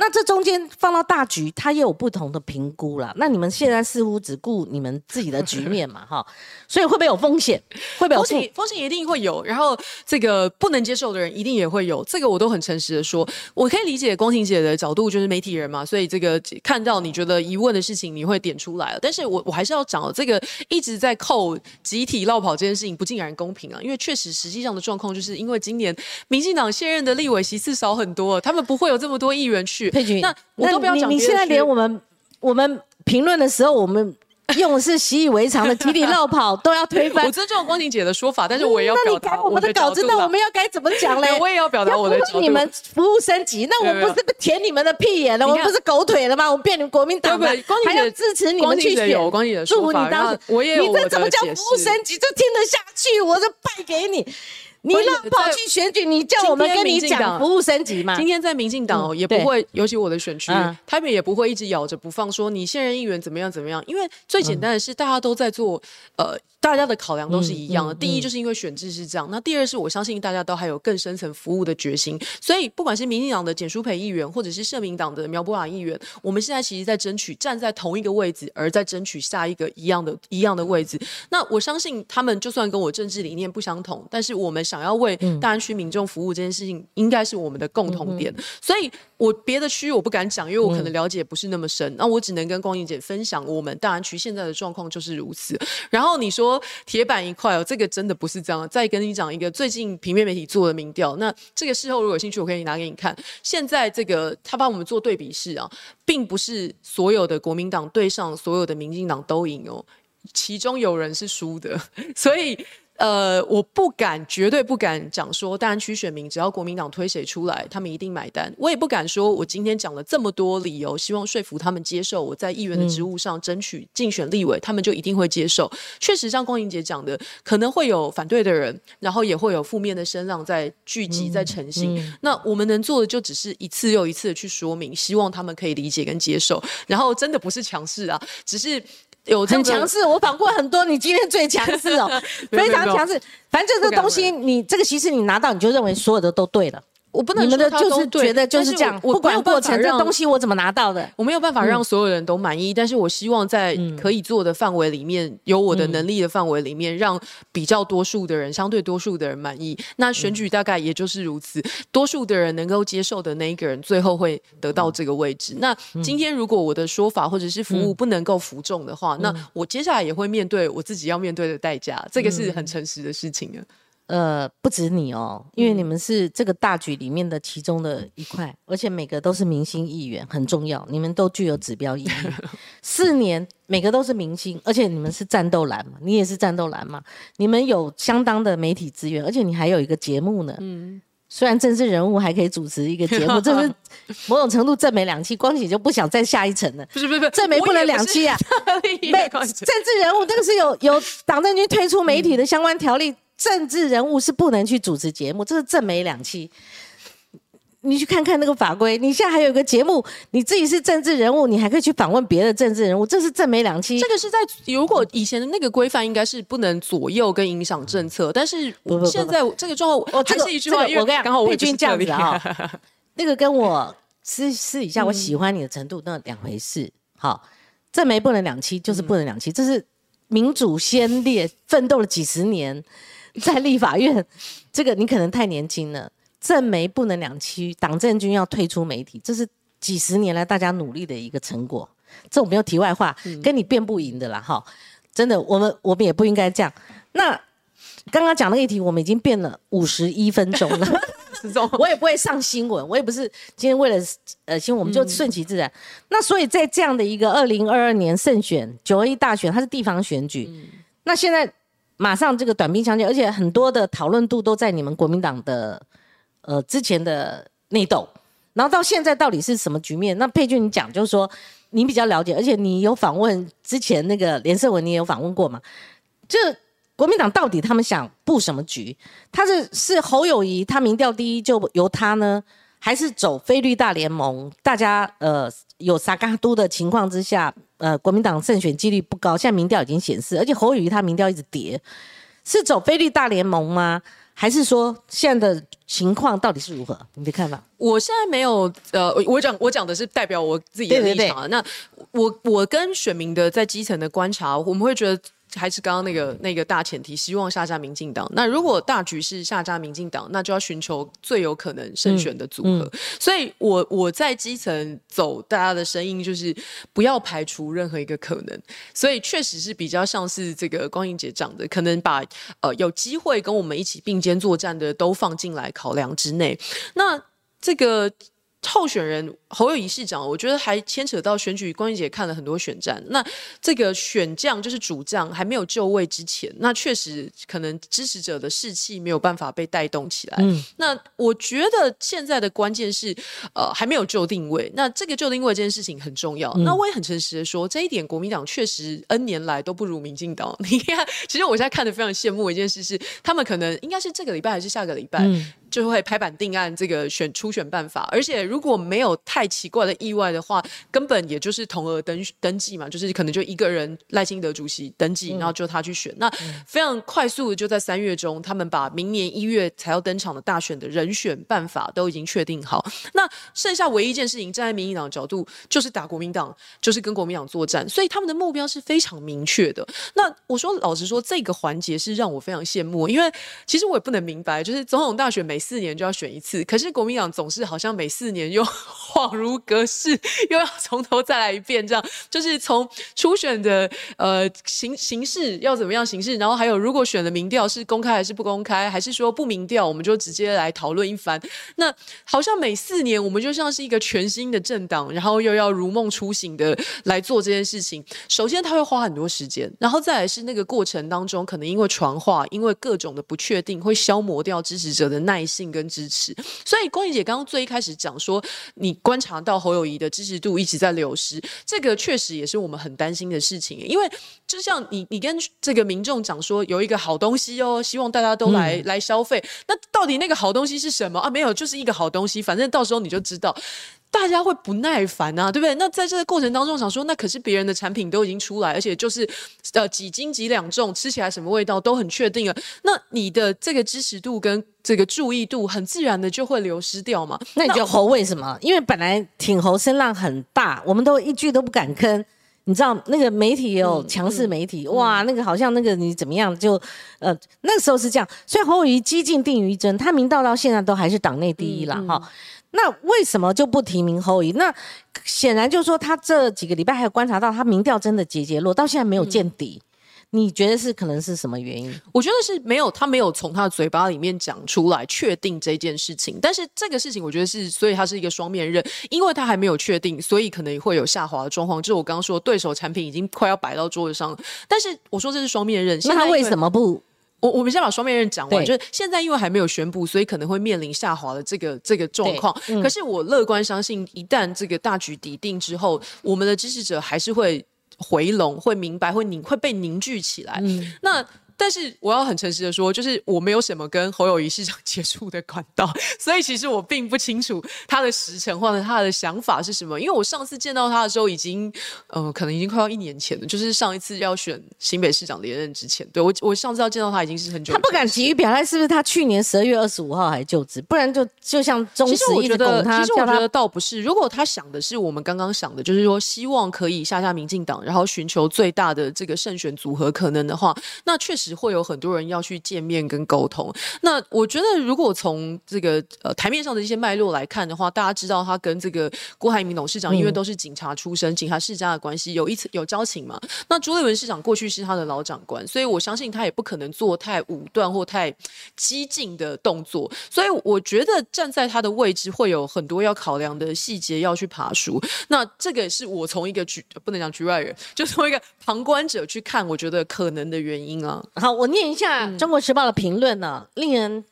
那这中间放到大局，它也有不同的评估啦。那你们现在似乎只顾你们自己的局面嘛，哈，所以会不会有风险？会不会有风险风险一定会有，然后这个不能接受的人一定也会有，这个我都很诚实的说，我可以理解光晴姐的角度，就是媒体人嘛，所以这个看到你觉得疑问的事情，你会点出来了。但是我我还是要讲哦，这个一直在扣集体落跑这件事情不尽然公平啊，因为确实实际上的状况就是因为今年民进党现任的立委席次少很多，他们不会有这么多议员去。佩君，那我都不要你现在连我们我们评论的时候，我们用的是习以为常的体体绕跑，都要推翻我。尊重光庭姐的说法，但是我也要那表你改我们的的稿子，那我们要该怎么讲嘞？我也要表达我的角度。你们服务升级，那我不是舔你们的屁眼了？我们不是狗腿了吗？我变你们国民党光，晴还要姐支持你光们去选，晴姐有光庭姐的祝福你当时。我也有我的你这怎么叫服务升级？这听得下去？我就败给你。你让跑去选举，你叫我们跟你讲服务升级嘛？今天在民进党哦，嗯也不会，尤其我的选区嗯，他们也不会一直咬着不放，说你现任议员怎么样怎么样。因为最简单的是，大家都在做，呃，大家的考量都是一样的。嗯嗯第一，就是因为选制是这样；那第二是我相信大家都还有更深层服务的决心。所以，不管是民进党的简书培议员，或者是社民党的苗博雅议员，我们现在其实在争取站在同一个位置，而在争取下一个一样的一样的位置。那我相信他们就算跟我政治理念不相同，但是我们想要为嗯大安区民众服务这件事情，应该是我们的共同点。所以我别的区我不敢讲，因为我可能了解不是那么深，那我只能跟光影姐分享我们大安区现在的状况就是如此。然后你说铁板一块哦，这个真的不是这样。再跟你讲一个最近平面媒体做的民调，那这个事后如果有兴趣，我可以拿给你看。现在这个他帮我们做对比式啊，并不是所有的国民党对上所有的民进党都赢哦，其中有人是输的，所以。呃，我不敢，绝对不敢讲说，大安区选民只要国民党推谁出来，他们一定买单。我也不敢说，我今天讲了这么多理由，希望说服他们接受我在议员的职务上争取竞选立委，他们就一定会接受。确实，像光莹姐讲的，可能会有反对的人，然后也会有负面的声浪在聚集、在成型。那我们能做的就只是一次又一次的去说明，希望他们可以理解跟接受。然后真的不是强势啊，只是。有很强势，我访过很多，你今天最强势哦，非常强势。反正这个东西，你这个其实你拿到，你就认为所有的都对了。我不能，你们的就是觉得就是这样，不管过程，这东西我怎么拿到的，我没有办法让所有人都满意。但是我希望在可以做的范围里面，有我的能力的范围里面，让比较多数的人，相对多数的人满意。那选举大概也就是如此，多数的人能够接受的那一个人，最后会得到这个位置。那今天如果我的说法或者是服务不能够服众的话，那我接下来也会面对我自己要面对的代价。这个是很诚实的事情啊。呃，不止你哦，因为你们是这个大局里面的其中的一块，而且每个都是明星议员，很重要，你们都具有指标意义。四年每个都是明星，而且你们是战斗蓝嘛，你也是战斗蓝嘛，你们有相当的媒体资源，而且你还有一个节目呢。嗯，虽然政治人物还可以主持一个节目，这是 某种程度正美两期，光姐就不想再下一层了。不是不是不是，正美不能两期啊。没政治人物，这个是有有党政军推出媒体的相关条例。政治人物是不能去主持节目，这是正美两期。你去看看那个法规，你现在还有一个节目，你自己是政治人物，你还可以去访问别的政治人物，这是正美两期。这个是在如果以前的那个规范应该是不能左右跟影响政策，但是现在这个状况，我这是一句话，我跟刚好佩君这样子啊，那个跟我私私底下我喜欢你的程度那两回事。好，正媒不能两期，就是不能两期，这是民主先烈奋斗了几十年。在立法院，这个你可能太年轻了。政媒不能两栖，党政军要退出媒体，这是几十年来大家努力的一个成果。这我没有题外话，跟你辩不赢的啦，哈！真的，我们我们也不应该这样。那刚刚讲那个议题，我们已经辩了五十一分钟了，我也不会上新闻，我也不是今天为了呃新闻，我们就顺其自然。那所以在这样的一个二零二二年胜选九二一大选，它是地方选举，那现在。马上这个短兵相接，而且很多的讨论度都在你们国民党的呃之前的内斗，然后到现在到底是什么局面？那佩君你讲就是说你比较了解，而且你有访问之前那个连胜文，你也有访问过嘛？这国民党到底他们想布什么局？他是是侯友谊他民调第一就由他呢，还是走非绿大联盟？大家呃有萨嘎都的情况之下？呃，国民党胜选几率不高，现在民调已经显示，而且侯友谊他民调一直跌，是走菲律大联盟吗？还是说现在的情况到底是如何？你的看法？我现在没有，呃，我讲我讲的是代表我自己的立场。那我我跟选民的在基层的观察，我们会觉得。还是刚刚那个那个大前提，希望下架民进党。那如果大局是下架民进党，那就要寻求最有可能胜选的组合。所以，我我在基层走，大家的声音就是不要排除任何一个可能。所以，确实是比较像是这个光影姐讲的，可能把呃有机会跟我们一起并肩作战的都放进来考量之内。那这个。候选人侯友谊市长，我觉得还牵扯到选举。关玉姐看了很多选战，那这个选将就是主将还没有就位之前，那确实可能支持者的士气没有办法被带动起来。嗯，那我觉得现在的关键是，呃，还没有就定位。那这个就定位这件事情很重要。那我也很诚实的说，这一点国民党确实 N 年来都不如民进党。你看，其实我现在看的非常羡慕一件事是，他们可能应该是这个礼拜还是下个礼拜。就会拍板定案这个选初选办法，而且如果没有太奇怪的意外的话，根本也就是同额登登记嘛，就是可能就一个人赖清德主席登记，然后就他去选，那非常快速的就在三月中，他们把明年一月才要登场的大选的人选办法都已经确定好。那剩下唯一一件事情，站在民进党的角度，就是打国民党，就是跟国民党作战，所以他们的目标是非常明确的。那我说老实说，这个环节是让我非常羡慕，因为其实我也不能明白，就是总统大选每四年就要选一次，可是国民党总是好像每四年又 恍如隔世，又要从头再来一遍，这样就是从初选的呃形形式要怎么样形式，然后还有如果选的民调是公开还是不公开，还是说不民调，我们就直接来讨论一番。那好像每四年我们就像是一个全新的政党，然后又要如梦初醒的来做这件事情。首先，他会花很多时间，然后再来是那个过程当中，可能因为传话，因为各种的不确定，会消磨掉支持者的耐性跟支持。所以，光怡姐刚刚最一开始讲说，你观察到侯友谊的支持度一直在流失，这个确实也是我们很担心的事情。因为就像你，你跟这个民众讲说有一个好东西哦，希望大家都来来消费。那到底那个好东西是什么啊？没有，就是一个好东西，反正到时候你就知道。大家会不耐烦啊，对不对？那在这个过程当中，想说，那可是别人的产品都已经出来，而且就是呃几斤几两重，吃起来什么味道都很确定了。那你的这个支持度跟这个注意度，很自然的就会流失掉嘛。那你就猴为什么？因为本来挺猴声浪很大，我们都一句都不敢吭。你知道那个媒体也有强势媒体，哇，那个好像那个你怎么样就呃那个时候是这样。所以侯友谊激进定于真，他明道到现在都还是党内第一了哈。那为什么就不提名侯乙？那显然就是说，他这几个礼拜还有观察到，他民调真的节节落，到现在没有见底。你觉得是可能是什么原因？我觉得是没有，他没有从他的嘴巴里面讲出来确定这件事情。但是这个事情，我觉得是，所以他是一个双面刃，因为他还没有确定，所以可能会有下滑的状况。就是我刚刚说，对手产品已经快要摆到桌子上了，但是我说这是双面刃，那他为什么不？我我们先把双面刃讲完，就是现在因为还没有宣布，所以可能会面临下滑的这个这个状况。可是我乐观相信，一旦这个大局底定之后，我们的支持者还是会回笼，会明白，会凝会被凝聚起来。那。但是我要很诚实的说，就是我没有什么跟侯友谊市长接触的管道，所以其实我并不清楚他的时程或者他的想法是什么。因为我上次见到他的时候，已经呃，可能已经快要一年前了，就是上一次要选新北市长连任之前。对我，我上次要见到他已经是很久。他不敢急于表态，是不是他去年十二月二十五号还就职？不然就就像中实一直拱他，其实我觉得倒不是。如果他想的是我们刚刚想的，就是说希望可以下下民进党，然后寻求最大的这个胜选组合可能的话，那确实会有很多人。要去见面跟沟通，那我觉得如果从这个呃台面上的一些脉络来看的话，大家知道他跟这个郭台铭董事长因为都是警察出身，警察世家的关系有一次有交情嘛。那朱立文市长过去是他的老长官，所以我相信他也不可能做太武断或太激进的动作。所以我觉得站在他的位置，会有很多要考量的细节要去爬书。那这个是我从一个局不能讲局外人，就从一个旁观者去看，我觉得可能的原因啊。好，我念一下。《中国时报》的评论呢，令人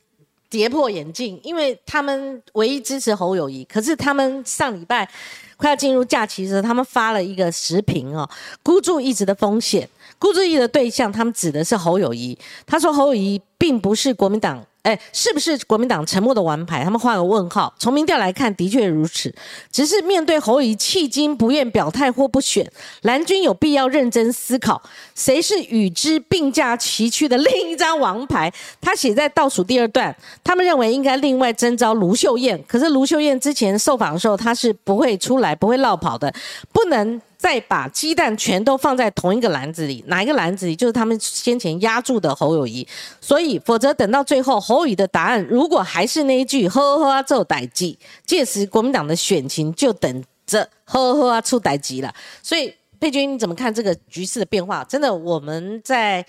跌破眼镜，因为他们唯一支持侯友谊，可是他们上礼拜快要进入假期的时候，他们发了一个时评哦，孤注一掷的风险，孤注一掷的对象，他们指的是侯友谊。他说侯友谊并不是国民党。哎，是不是国民党沉默的王牌？他们画个问号。从民调来看，的确如此。只是面对侯乙迄今不愿表态或不选，蓝军有必要认真思考，谁是与之并驾齐驱的另一张王牌？他写在倒数第二段。他们认为应该另外征召卢秀燕，可是卢秀燕之前受访的时候，她是不会出来、不会落跑的，不能。再把鸡蛋全都放在同一个篮子里，哪一个篮子里就是他们先前压住的侯友谊，所以否则等到最后侯友谊的答案如果还是那一句呵呵啊做歹计，届时国民党的选情就等着呵呵啊出歹计了。所以佩君你怎么看这个局势的变化？真的我们在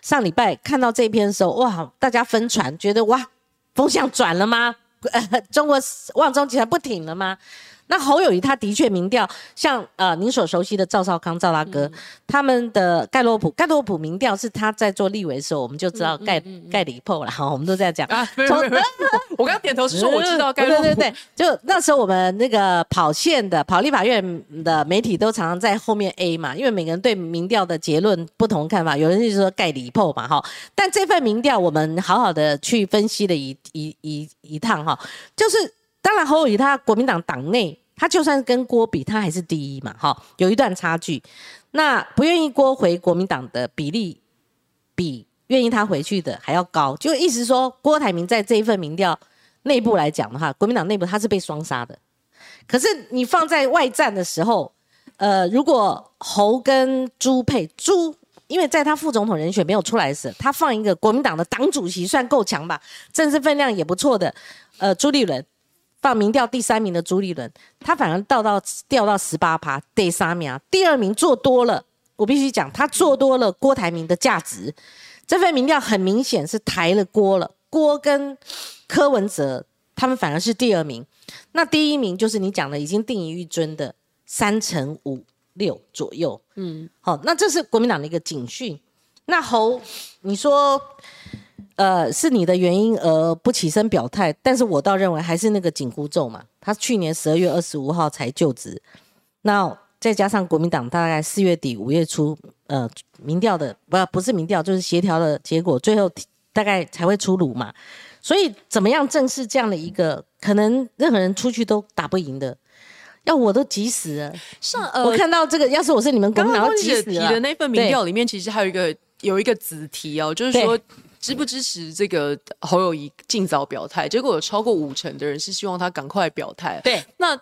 上礼拜看到这篇的时候，哇，大家分传觉得哇风向转了吗？呃 中国旺中集团不挺了吗？那侯友谊他的确民调像呃您所熟悉的赵少康赵大哥他们的盖洛普盖洛普民调是他在做立委的时候我们就知道盖盖里破了哈 我们都在讲。啊 我刚刚点头是说我知道盖洛普。对对对就那时候我们那个跑线的跑立法院的媒体都常常在后面 A 嘛因为每个人对民调的结论不同看法有人就说盖里破嘛哈。但这份民调我们好好的去分析了一一一一趟哈。就是当然侯友谊他国民党党内。他就算跟郭比，他还是第一嘛，哈，有一段差距。那不愿意郭回国民党的比例，比愿意他回去的还要高。就意思说，郭台铭在这一份民调内部来讲的话，国民党内部他是被双杀的。可是你放在外战的时候，呃，如果侯跟朱佩，朱因为在他副总统人选没有出来时，他放一个国民党的党主席算够强吧，政治分量也不错的，呃，朱立伦放民调第三名的朱立伦，他反而掉到掉到十八趴，第三名，第二名做多了，我必须讲他做多了郭台铭的价值，这份民调很明显是抬了郭了，郭跟柯文哲他们反而是第二名，那第一名就是你讲的已经定于一尊的三乘五。六左右，嗯，好，那这是国民党的一个警讯。那侯，你说，呃，是你的原因而不起身表态，但是我倒认为还是那个紧箍咒嘛。他去年十二月二十五号才就职，那再加上国民党大概四月底五月初，呃，民调的不不是民调，就是协调的结果，最后大概才会出炉嘛。所以怎么样正视这样的一个可能，任何人出去都打不赢的。要我都急死了。上呃，我看到这个，要是我是你们，刚刚提的那份民调里面，其实还有一个有一个子题哦，就是说支不支持这个侯友谊尽早表态。结果有超过五成的人是希望他赶快表态。对，那。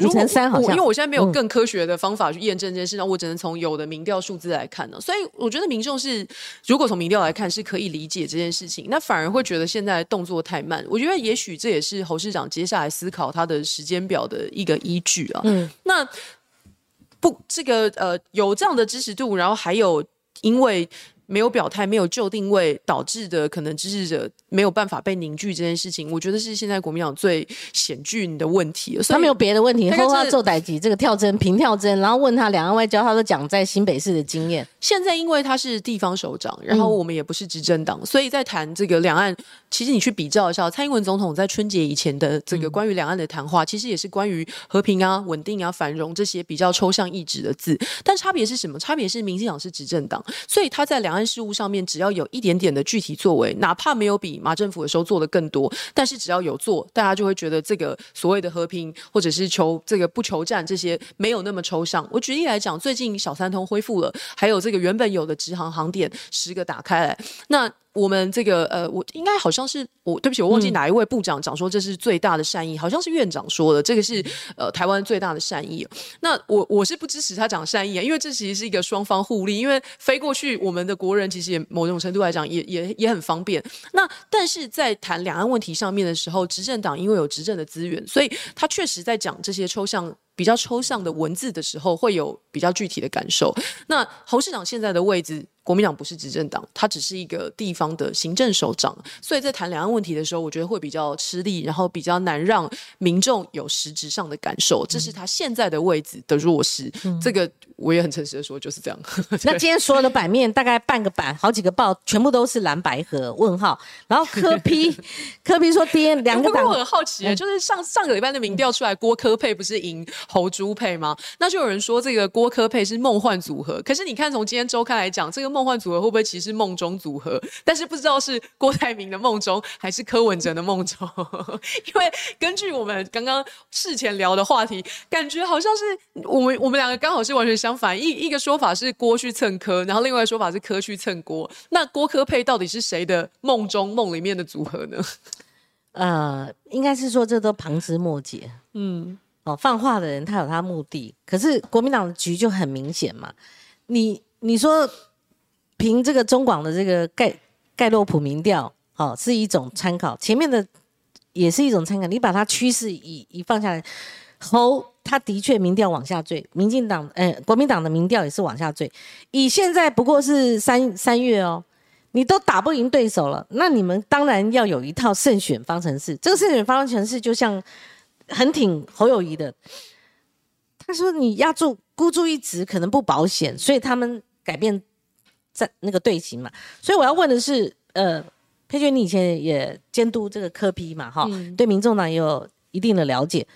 五成三好像，因为我现在没有更科学的方法去验证这件事，那我只能从有的民调数字来看呢。所以我觉得民众是，如果从民调来看是可以理解这件事情，那反而会觉得现在动作太慢。我觉得也许这也是侯市长接下来思考他的时间表的一个依据啊。嗯，那不，这个呃有这样的支持度，然后还有因为。没有表态，没有就定位，导致的可能支持者没有办法被凝聚这件事情，我觉得是现在国民党最险峻的问题。他没有别的问题，后他做代级这个跳针平跳针，然后问他两岸外交，他都讲在新北市的经验。现在因为他是地方首长，然后我们也不是执政党，所以在谈这个两岸，其实你去比较一下，蔡英文总统在春节以前的这个关于两岸的谈话，其实也是关于和平啊、稳定啊、繁荣这些比较抽象意志的字。但差别是什么？差别是民进党是执政党，所以他在两。安事务上面只要有一点点的具体作为，哪怕没有比马政府的时候做的更多，但是只要有做，大家就会觉得这个所谓的和平或者是求这个不求战这些没有那么抽象。我举例来讲，最近小三通恢复了，还有这个原本有的直航航点十个打开来，那。我们这个呃，我应该好像是我对不起，我忘记哪一位部长讲说这是最大的善意，好像是院长说的，这个是呃台湾最大的善意。那我我是不支持他讲善意啊，因为这其实是一个双方互利，因为飞过去我们的国人其实也某种程度来讲也也也很方便。那但是在谈两岸问题上面的时候，执政党因为有执政的资源，所以他确实在讲这些抽象。比较抽象的文字的时候，会有比较具体的感受。那侯市长现在的位置，国民党不是执政党，他只是一个地方的行政首长，所以在谈两岸问题的时候，我觉得会比较吃力，然后比较难让民众有实质上的感受。这是他现在的位置的弱势。这个。我也很诚实的说，就是这样。那今天所有的版面大概半个版，好几个报，全部都是蓝白和问号。然后柯批，柯批说 爹两个版。我很好奇，就是上上个礼拜的民调出来，郭柯配不是赢侯朱配吗？那就有人说这个郭柯配是梦幻组合。可是你看，从今天周刊来讲，这个梦幻组合会不会其实梦中组合？但是不知道是郭台铭的梦中，还是柯文哲的梦中？因为根据我们刚刚事前聊的话题，感觉好像是我们我们两个刚好是完全相。相反，一一个说法是郭去蹭柯，然后另外一个说法是柯去蹭郭。那郭柯配到底是谁的梦中梦里面的组合呢？呃，应该是说这都旁枝末节。嗯，哦，放话的人他有他目的，可是国民党的局就很明显嘛。你你说凭这个中广的这个盖盖洛普民调，哦，是一种参考，前面的也是一种参考。你把它趋势一一放下来，侯。他的确民调往下坠，民进党呃国民党的民调也是往下坠。以现在不过是三三月哦，你都打不赢对手了，那你们当然要有一套胜选方程式。这个胜选方程式就像很挺侯友谊的，他说你压住孤注一掷可能不保险，所以他们改变在那个队形嘛。所以我要问的是，呃，佩娟，你以前也监督这个科批嘛，哈，对民众党也有一定的了解，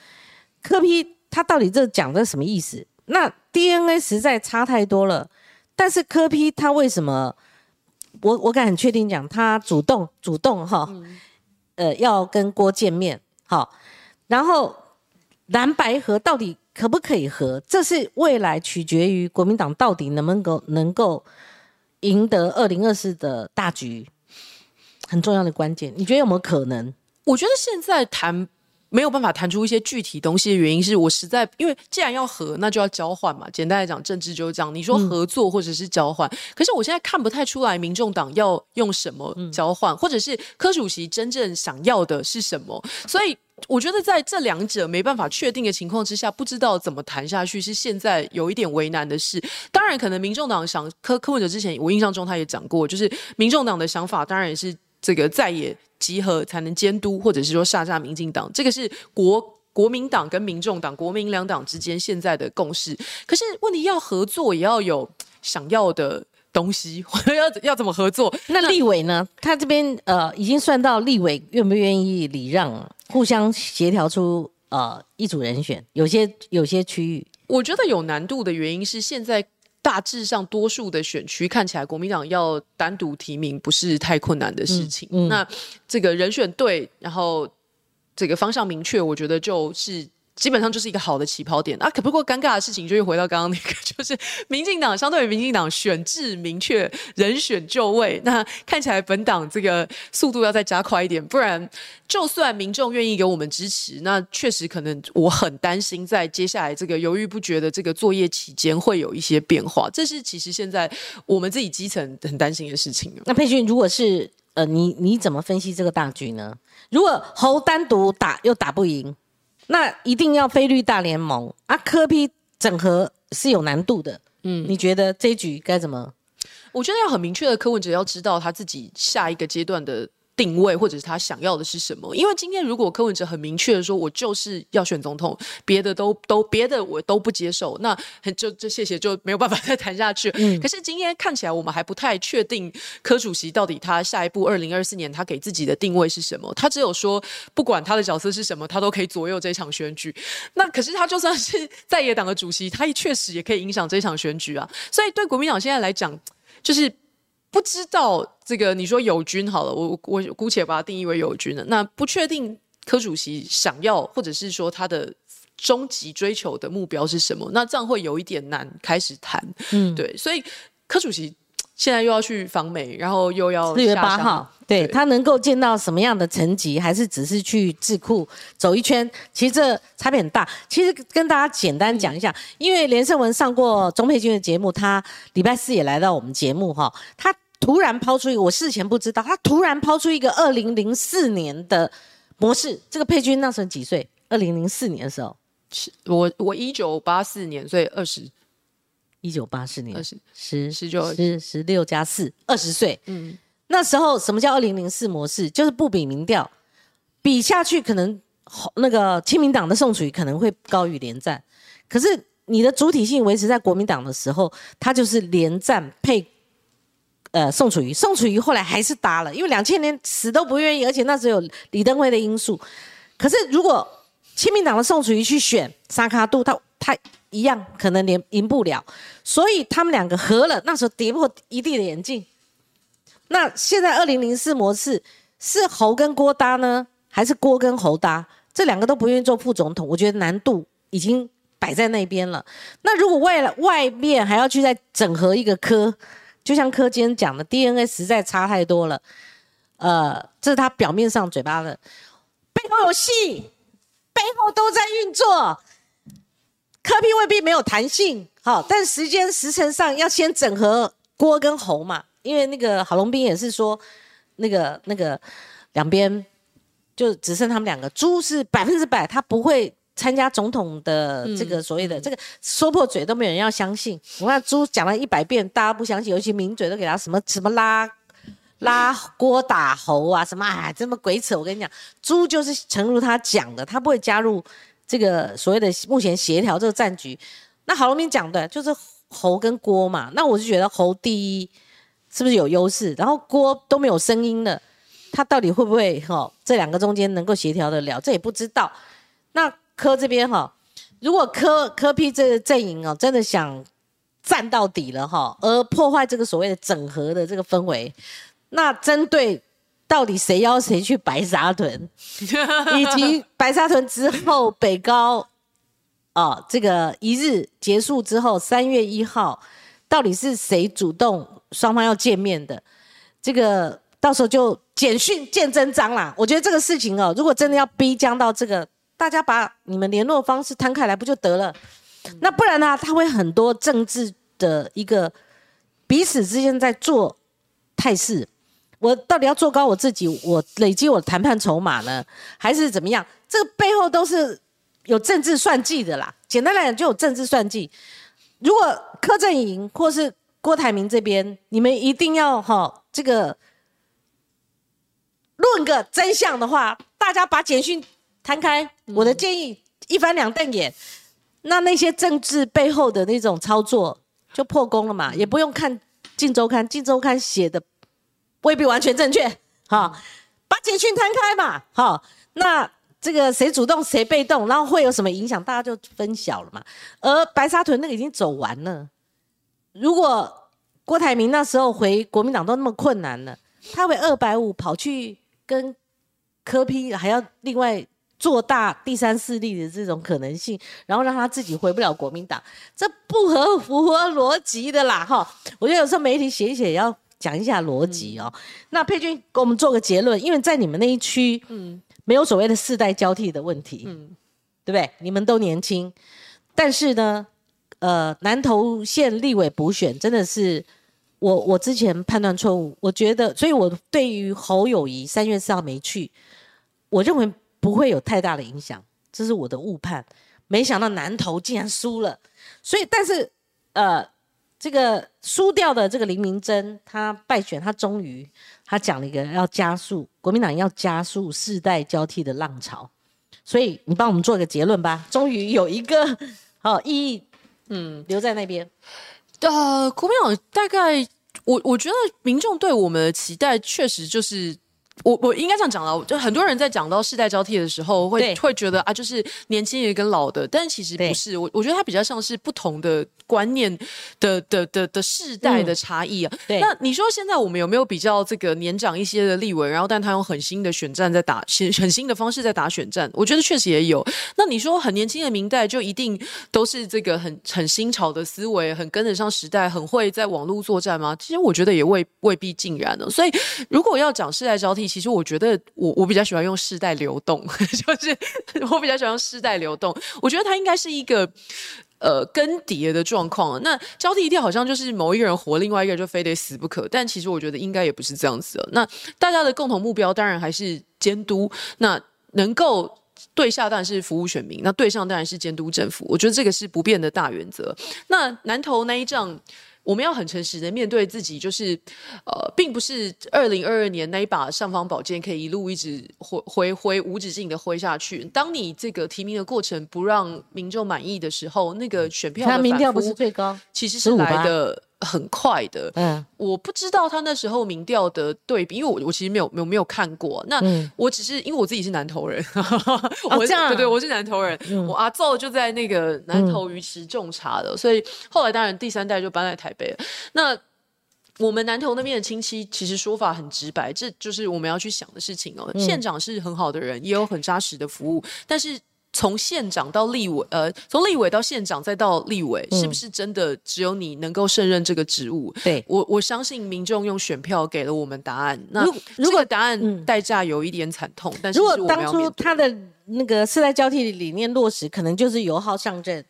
科批。他到底这讲的什么意思？那 DNA 实在差太多了。但是柯批他为什么？我我敢很确定讲，他主动主动哈，呃，要跟郭见面，好。然后蓝白合到底可不可以合？这是未来取决于国民党到底能不能够能够赢得二零二四的大局很重要的关键。你觉得有没有可能？我觉得现在谈。没有办法谈出一些具体东西的原因，是我实在因为既然要和，那就要交换嘛。简单来讲，政治就是这样。你说合作或者是交换，可是我现在看不太出来，民众党要用什么交换，或者是柯主席真正想要的是什么。所以我觉得在这两者没办法确定的情况之下，不知道怎么谈下去，是现在有一点为难的事。当然，可能民众党想柯柯文哲之前，我印象中他也讲过，就是民众党的想法，当然也是这个在野。集合才能监督，或者是说下架民进党，这个是国国民党跟民众党、国民两党之间现在的共识。可是问题要合作，也要有想要的东西，要要怎么合作？那立委呢？他这边呃，已经算到立委愿不愿意礼让，互相协调出呃一组人选。有些有些区域，我觉得有难度的原因是现在。大致上，多数的选区看起来，国民党要单独提名不是太困难的事情。那这个人选对，然后这个方向明确，我觉得就是。基本上就是一个好的起跑点啊！可不过尴尬的事情就又回到刚刚那个，就是民进党相对于民进党选制明确，人选就位，那看起来本党这个速度要再加快一点，不然就算民众愿意给我们支持，那确实可能我很担心在接下来这个犹豫不决的这个作业期间会有一些变化，这是其实现在我们自己基层很担心的事情。那佩君，如果是呃你你怎么分析这个大局呢？如果侯单独打又打不赢？那一定要菲律大联盟啊！科批整合是有难度的，嗯，你觉得这局该怎么？我觉得要很明确的，柯文哲要知道他自己下一个阶段的。定位或者是他想要的是什么？因为今天如果柯文哲很明确的说，我就是要选总统，别的都都别的我都不接受，那就就谢谢就没有办法再谈下去。嗯，可是今天看起来我们还不太确定柯主席到底他下一步二零二四年他给自己的定位是什么？他只有说不管他的角色是什么，他都可以左右这场选举。那可是他就算是在野党的主席，他也确实也可以影响这场选举啊。所以对国民党现在来讲，就是。不知道这个，你说友军好了，我我姑且把它定义为友军了。那不确定柯主席想要，或者是说他的终极追求的目标是什么？那这样会有一点难开始谈。嗯，对，所以柯主席。现在又要去访美，然后又要四月八号，对他能够见到什么样的成绩，还是只是去智库走一圈？其实这差别很大。其实跟大家简单讲一下，因为连胜文上过钟佩君的节目，他礼拜四也来到我们节目哈，他突然抛出一个我事前不知道，他突然抛出一个二零零四年的模式。这个佩君那时候几岁？二零零四年的时候，我我一九八四年，所以二十。一九八四年，二十十十九十十六加四，二十岁。嗯，那时候什么叫二零零四模式？就是不比民调，比下去可能那个亲民党的宋楚瑜可能会高于连战，可是你的主体性维持在国民党的时候，他就是连战配呃宋楚瑜，宋楚瑜后来还是搭了，因为两千年死都不愿意，而且那时候有李登辉的因素。可是如果亲民党的宋楚瑜去选沙卡杜，他他。一样可能连赢不了，所以他们两个合了，那时候跌破一地的眼镜。那现在二零零四模式是侯跟郭搭呢，还是郭跟侯搭？这两个都不愿意做副总统，我觉得难度已经摆在那边了。那如果为了外面还要去再整合一个科，就像柯坚讲的 DNA 实在差太多了。呃，这是他表面上嘴巴的，背后有戏，背后都在运作。科批未必没有弹性，好，但时间时辰上要先整合郭跟侯嘛，因为那个郝龙斌也是说，那个那个两边就只剩他们两个，猪是百分之百他不会参加总统的这个所谓的这个说破嘴都没有人要相信，我看猪讲了一百遍，大家不相信，尤其名嘴都给他什么什么拉 拉郭打侯啊，什么哎这么鬼扯，我跟你讲，猪就是诚如他讲的，他不会加入。这个所谓的目前协调这个战局，那郝龙斌讲的就是侯跟郭嘛，那我就觉得侯第一是不是有优势？然后郭都没有声音了，他到底会不会哈这两个中间能够协调得了？这也不知道。那柯这边哈，如果柯柯批这个阵营哦真的想战到底了哈，而破坏这个所谓的整合的这个氛围，那针对。到底谁邀谁去白沙屯，以及白沙屯之后北高，哦，这个一日结束之后，三月一号，到底是谁主动双方要见面的？这个到时候就简讯见真章啦。我觉得这个事情哦，如果真的要逼将到这个大家把你们联络方式摊开来不就得了？那不然呢？他会很多政治的一个彼此之间在做态势。我到底要做高我自己，我累积我的谈判筹码呢，还是怎么样？这个背后都是有政治算计的啦。简单来讲，就有政治算计。如果柯震营或是郭台铭这边，你们一定要哈这个论个真相的话，大家把简讯摊开。我的建议一翻两瞪眼，那那些政治背后的那种操作就破功了嘛，也不用看《镜周刊》，《镜周刊》写的。未必完全正确，好，把简讯摊开嘛，好，那这个谁主动谁被动，然后会有什么影响，大家就分晓了嘛。而白沙屯那个已经走完了，如果郭台铭那时候回国民党都那么困难了，他为二百五跑去跟柯批还要另外做大第三势力的这种可能性，然后让他自己回不了国民党，这不合符合逻辑的啦，哈。我觉得有时候媒体写一写也要。讲一下逻辑哦，那佩君给我们做个结论，因为在你们那一区，嗯，没有所谓的世代交替的问题，嗯，对不对？你们都年轻，但是呢，呃，南投县立委补选真的是我我之前判断错误，我觉得，所以我对于侯友谊三月四号没去，我认为不会有太大的影响，这是我的误判，没想到南投竟然输了，所以但是呃。这个输掉的这个林明珍，他败选，他终于他讲了一个要加速国民党要加速世代交替的浪潮，所以你帮我们做一个结论吧。终于有一个好意义，嗯，留在那边。呃，国民党大概我我觉得民众对我们的期待确实就是。我我应该这样讲了，就很多人在讲到世代交替的时候，会会觉得啊，就是年轻人跟老的，但其实不是。我我觉得它比较像是不同的观念的的的的世代的差异啊。那你说现在我们有没有比较这个年长一些的立委，然后但他用很新的选战在打新很新的方式在打选战？我觉得确实也有。那你说很年轻的明代就一定都是这个很很新潮的思维，很跟得上时代，很会在网络作战吗？其实我觉得也未未必尽然了。所以如果要讲世代交替，其实我觉得我我比较喜欢用世代流动，就是我比较喜欢用世代流动。我觉得它应该是一个呃更迭的状况。那交替一定好像就是某一个人活，另外一个人就非得死不可。但其实我觉得应该也不是这样子的。那大家的共同目标当然还是监督。那能够对下当然是服务选民，那对上当然是监督政府。我觉得这个是不变的大原则。那南投那一仗。我们要很诚实的面对自己，就是，呃，并不是二零二二年那一把尚方宝剑可以一路一直挥挥挥无止境的挥下去。当你这个提名的过程不让民众满意的时候，那个选票的民调不是最高，其实是来的。很快的，嗯，我不知道他那时候民调的对比，因为我我其实没有没有没有看过。那我只是因为我自己是南投人，我这样对对，我是南投人，我阿奏就在那个南投鱼池种茶的，所以后来当然第三代就搬来台北了。那我们南投那边的亲戚其实说法很直白，这就是我们要去想的事情哦。县长是很好的人，也有很扎实的服务，但是。从县长到立委，呃，从立委到县长再到立委，是不是真的只有你能够胜任这个职务？对我，我相信民众用选票给了我们答案。那如果答案代价有一点惨痛，但是如果当初他的那个世代交替理念落实，可能就是油耗上阵。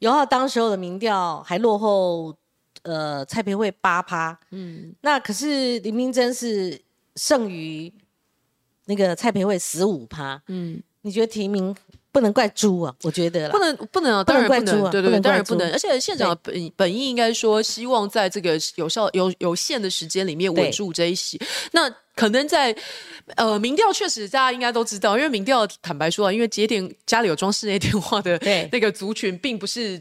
油耗当时候的民调还落后，呃，蔡培慧八趴。嗯，那可是林明珍是胜于那个蔡培慧十五趴。嗯，你觉得提名？不能怪猪啊，我觉得不能不能啊，当然不能，对对，当然不能。而且县长本本意应该说，希望在这个有效有有限的时间里面稳住这一席。那可能在呃民调确实大家应该都知道，因为民调坦白说啊，因为接电家里有装室内电话的 那个族群，并不是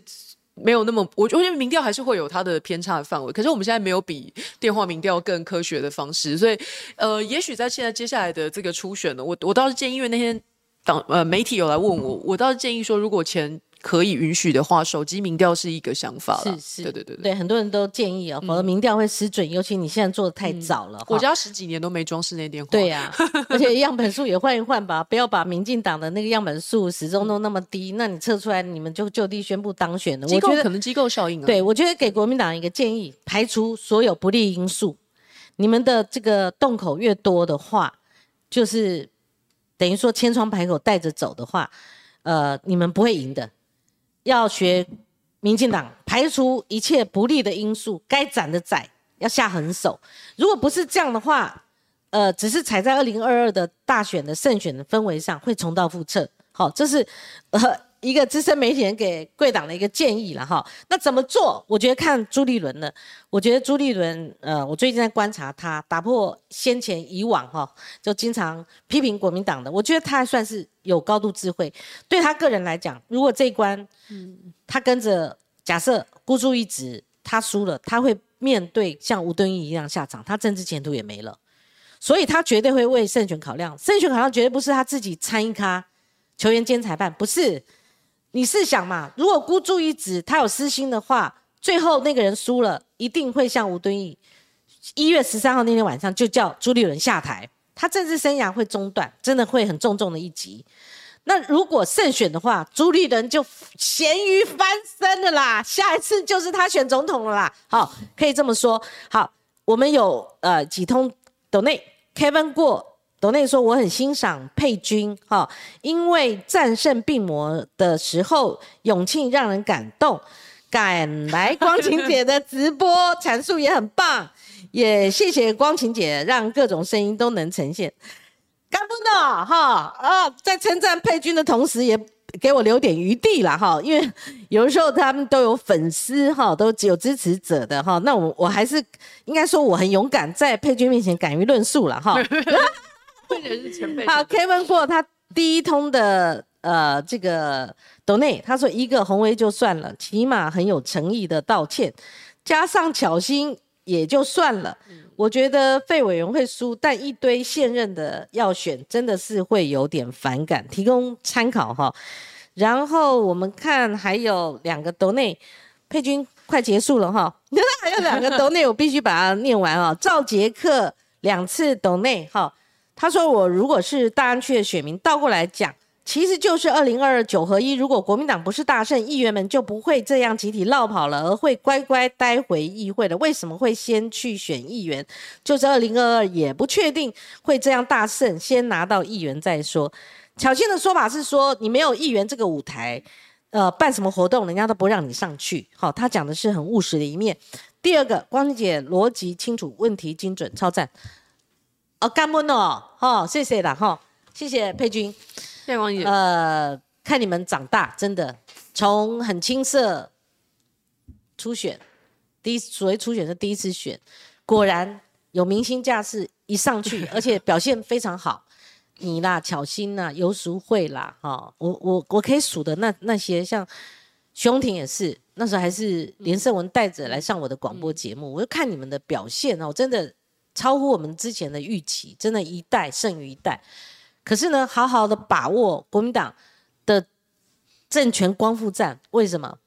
没有那么，我觉得民调还是会有它的偏差的范围。可是我们现在没有比电话民调更科学的方式，所以呃，也许在现在接下来的这个初选呢，我我倒是建议，因为那天。当呃媒体有来问我，我倒是建议说，如果钱可以允许的话，手机民调是一个想法了。是是，对对对对，很多人都建议哦，否则民调会失准。尤其你现在做的太早了，我家十几年都没装室内电话。对呀，而且样本数也换一换吧，不要把民进党的那个样本数始终都那么低，那你测出来你们就就地宣布当选了。我觉得可能机构效应啊。对，我觉得给国民党一个建议，排除所有不利因素，你们的这个洞口越多的话，就是。等于说千疮百孔带着走的话，呃，你们不会赢的，要学民进党，排除一切不利的因素，该斩的斩，要下狠手。如果不是这样的话，呃，只是踩在二零二二的大选的胜选的氛围上，会重蹈覆辙。好，这是呃一个资深媒体人给贵党的一个建议了哈。那怎么做？我觉得看朱立伦的。我觉得朱立伦，呃，我最近在观察他，打破先前以往哈，就经常批评国民党的。我觉得他还算是有高度智慧。对他个人来讲，如果这一关，嗯，他跟着假设孤注一掷，他输了，他会面对像吴敦义一样下场，他政治前途也没了。所以他绝对会为胜选考量。胜选考量绝对不是他自己参一咖。球员兼裁判不是，你试想嘛？如果孤注一掷，他有私心的话，最后那个人输了，一定会像吴敦义，一月十三号那天晚上就叫朱立伦下台，他政治生涯会中断，真的会很重重的一击。那如果胜选的话，朱立伦就咸鱼翻身了啦，下一次就是他选总统了啦。好，可以这么说。好，我们有呃几通斗内 Kevin 过。董内说：“我很欣赏佩君，哈，因为战胜病魔的时候勇气让人感动，赶来光晴姐的直播阐述也很棒，也谢谢光晴姐让各种声音都能呈现。干不呢，哈啊，在称赞佩君的同时，也给我留点余地了，哈，因为有的时候他们都有粉丝，哈，都只有支持者的，哈，那我我还是应该说我很勇敢，在佩君面前敢于论述了，哈。”好，Kevin 过他第一通的呃这个 Donate，他说一个红威就算了，起码很有诚意的道歉，加上巧心也就算了。我觉得费委员会输，但一堆现任的要选，真的是会有点反感，提供参考哈。然后我们看还有两个 Donate，佩君快结束了哈，还有两个 Donate，我必须把它念完啊。赵杰克两次 Donate 哈。他说：“我如果是大安区的选民，倒过来讲，其实就是二零二二九合一。如果国民党不是大胜，议员们就不会这样集体绕跑了，而会乖乖待回议会的。为什么会先去选议员？就是二零二二也不确定会这样大胜，先拿到议员再说。巧心的说法是说，你没有议员这个舞台，呃，办什么活动，人家都不让你上去。好，他讲的是很务实的一面。第二个，光姐逻辑清楚，问题精准，超赞。”哦，干闷哦，哈，谢谢啦，哈，谢谢佩君，谢谢王姐。呃，看你们长大，真的从很青涩初选，第一所谓初选是第一次选，果然有明星架势，一上去，而且表现非常好。你啦，巧心啦，游淑慧啦，哈，我我我可以数的那那些，像熊婷也是，那时候还是连胜文带着来上我的广播节目，我就看你们的表现哦，真的。超乎我们之前的预期，真的，一代胜于一代。可是呢，好好的把握国民党的政权光复战，为什么？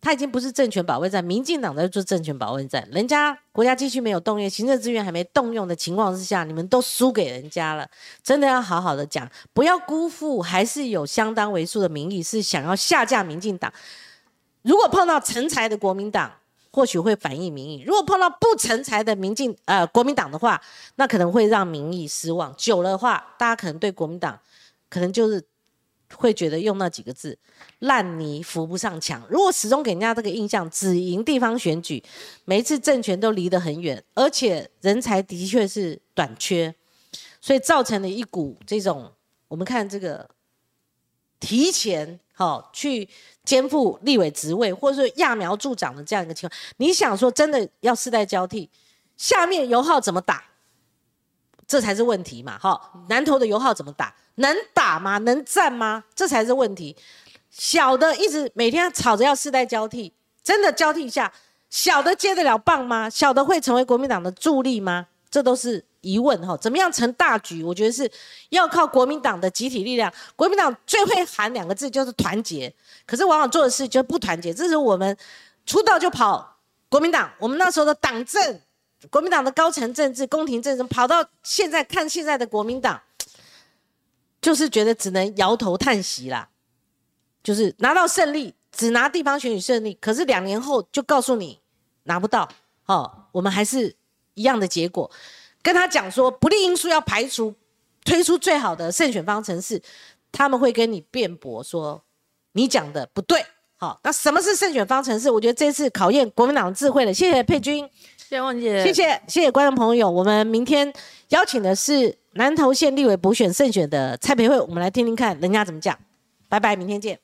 他已经不是政权保卫战，民进党在做政权保卫战。人家国家机器没有动用，行政资源还没动用的情况之下，你们都输给人家了。真的要好好的讲，不要辜负，还是有相当为数的民意是想要下架民进党。如果碰到成才的国民党。或许会反映民意。如果碰到不成才的民进呃国民党的话，那可能会让民意失望。久了的话，大家可能对国民党可能就是会觉得用那几个字“烂泥扶不上墙”。如果始终给人家这个印象，只赢地方选举，每一次政权都离得很远，而且人才的确是短缺，所以造成了一股这种我们看这个提前哦去。肩负立委职位，或者是揠苗助长的这样一个情况，你想说真的要世代交替，下面油耗怎么打？这才是问题嘛！哈，南投的油耗怎么打？能打吗？能战吗？这才是问题。小的一直每天吵着要世代交替，真的交替一下，小的接得了棒吗？小的会成为国民党的助力吗？这都是。疑问哈，怎么样成大局？我觉得是要靠国民党的集体力量。国民党最会喊两个字，就是团结。可是往往做的事就不团结。这是我们出道就跑国民党，我们那时候的党政，国民党的高层政治、宫廷政治，跑到现在看现在的国民党，就是觉得只能摇头叹息啦。就是拿到胜利，只拿地方选举胜利，可是两年后就告诉你拿不到。哦，我们还是一样的结果。跟他讲说，不利因素要排除，推出最好的胜选方程式。他们会跟你辩驳说你讲的不对。好，那什么是胜选方程式？我觉得这次考验国民党的智慧了。谢谢佩君，谢谢汪姐，谢谢谢谢观众朋友。我们明天邀请的是南投县立委补选胜选的蔡培慧，我们来听听看人家怎么讲。拜拜，明天见。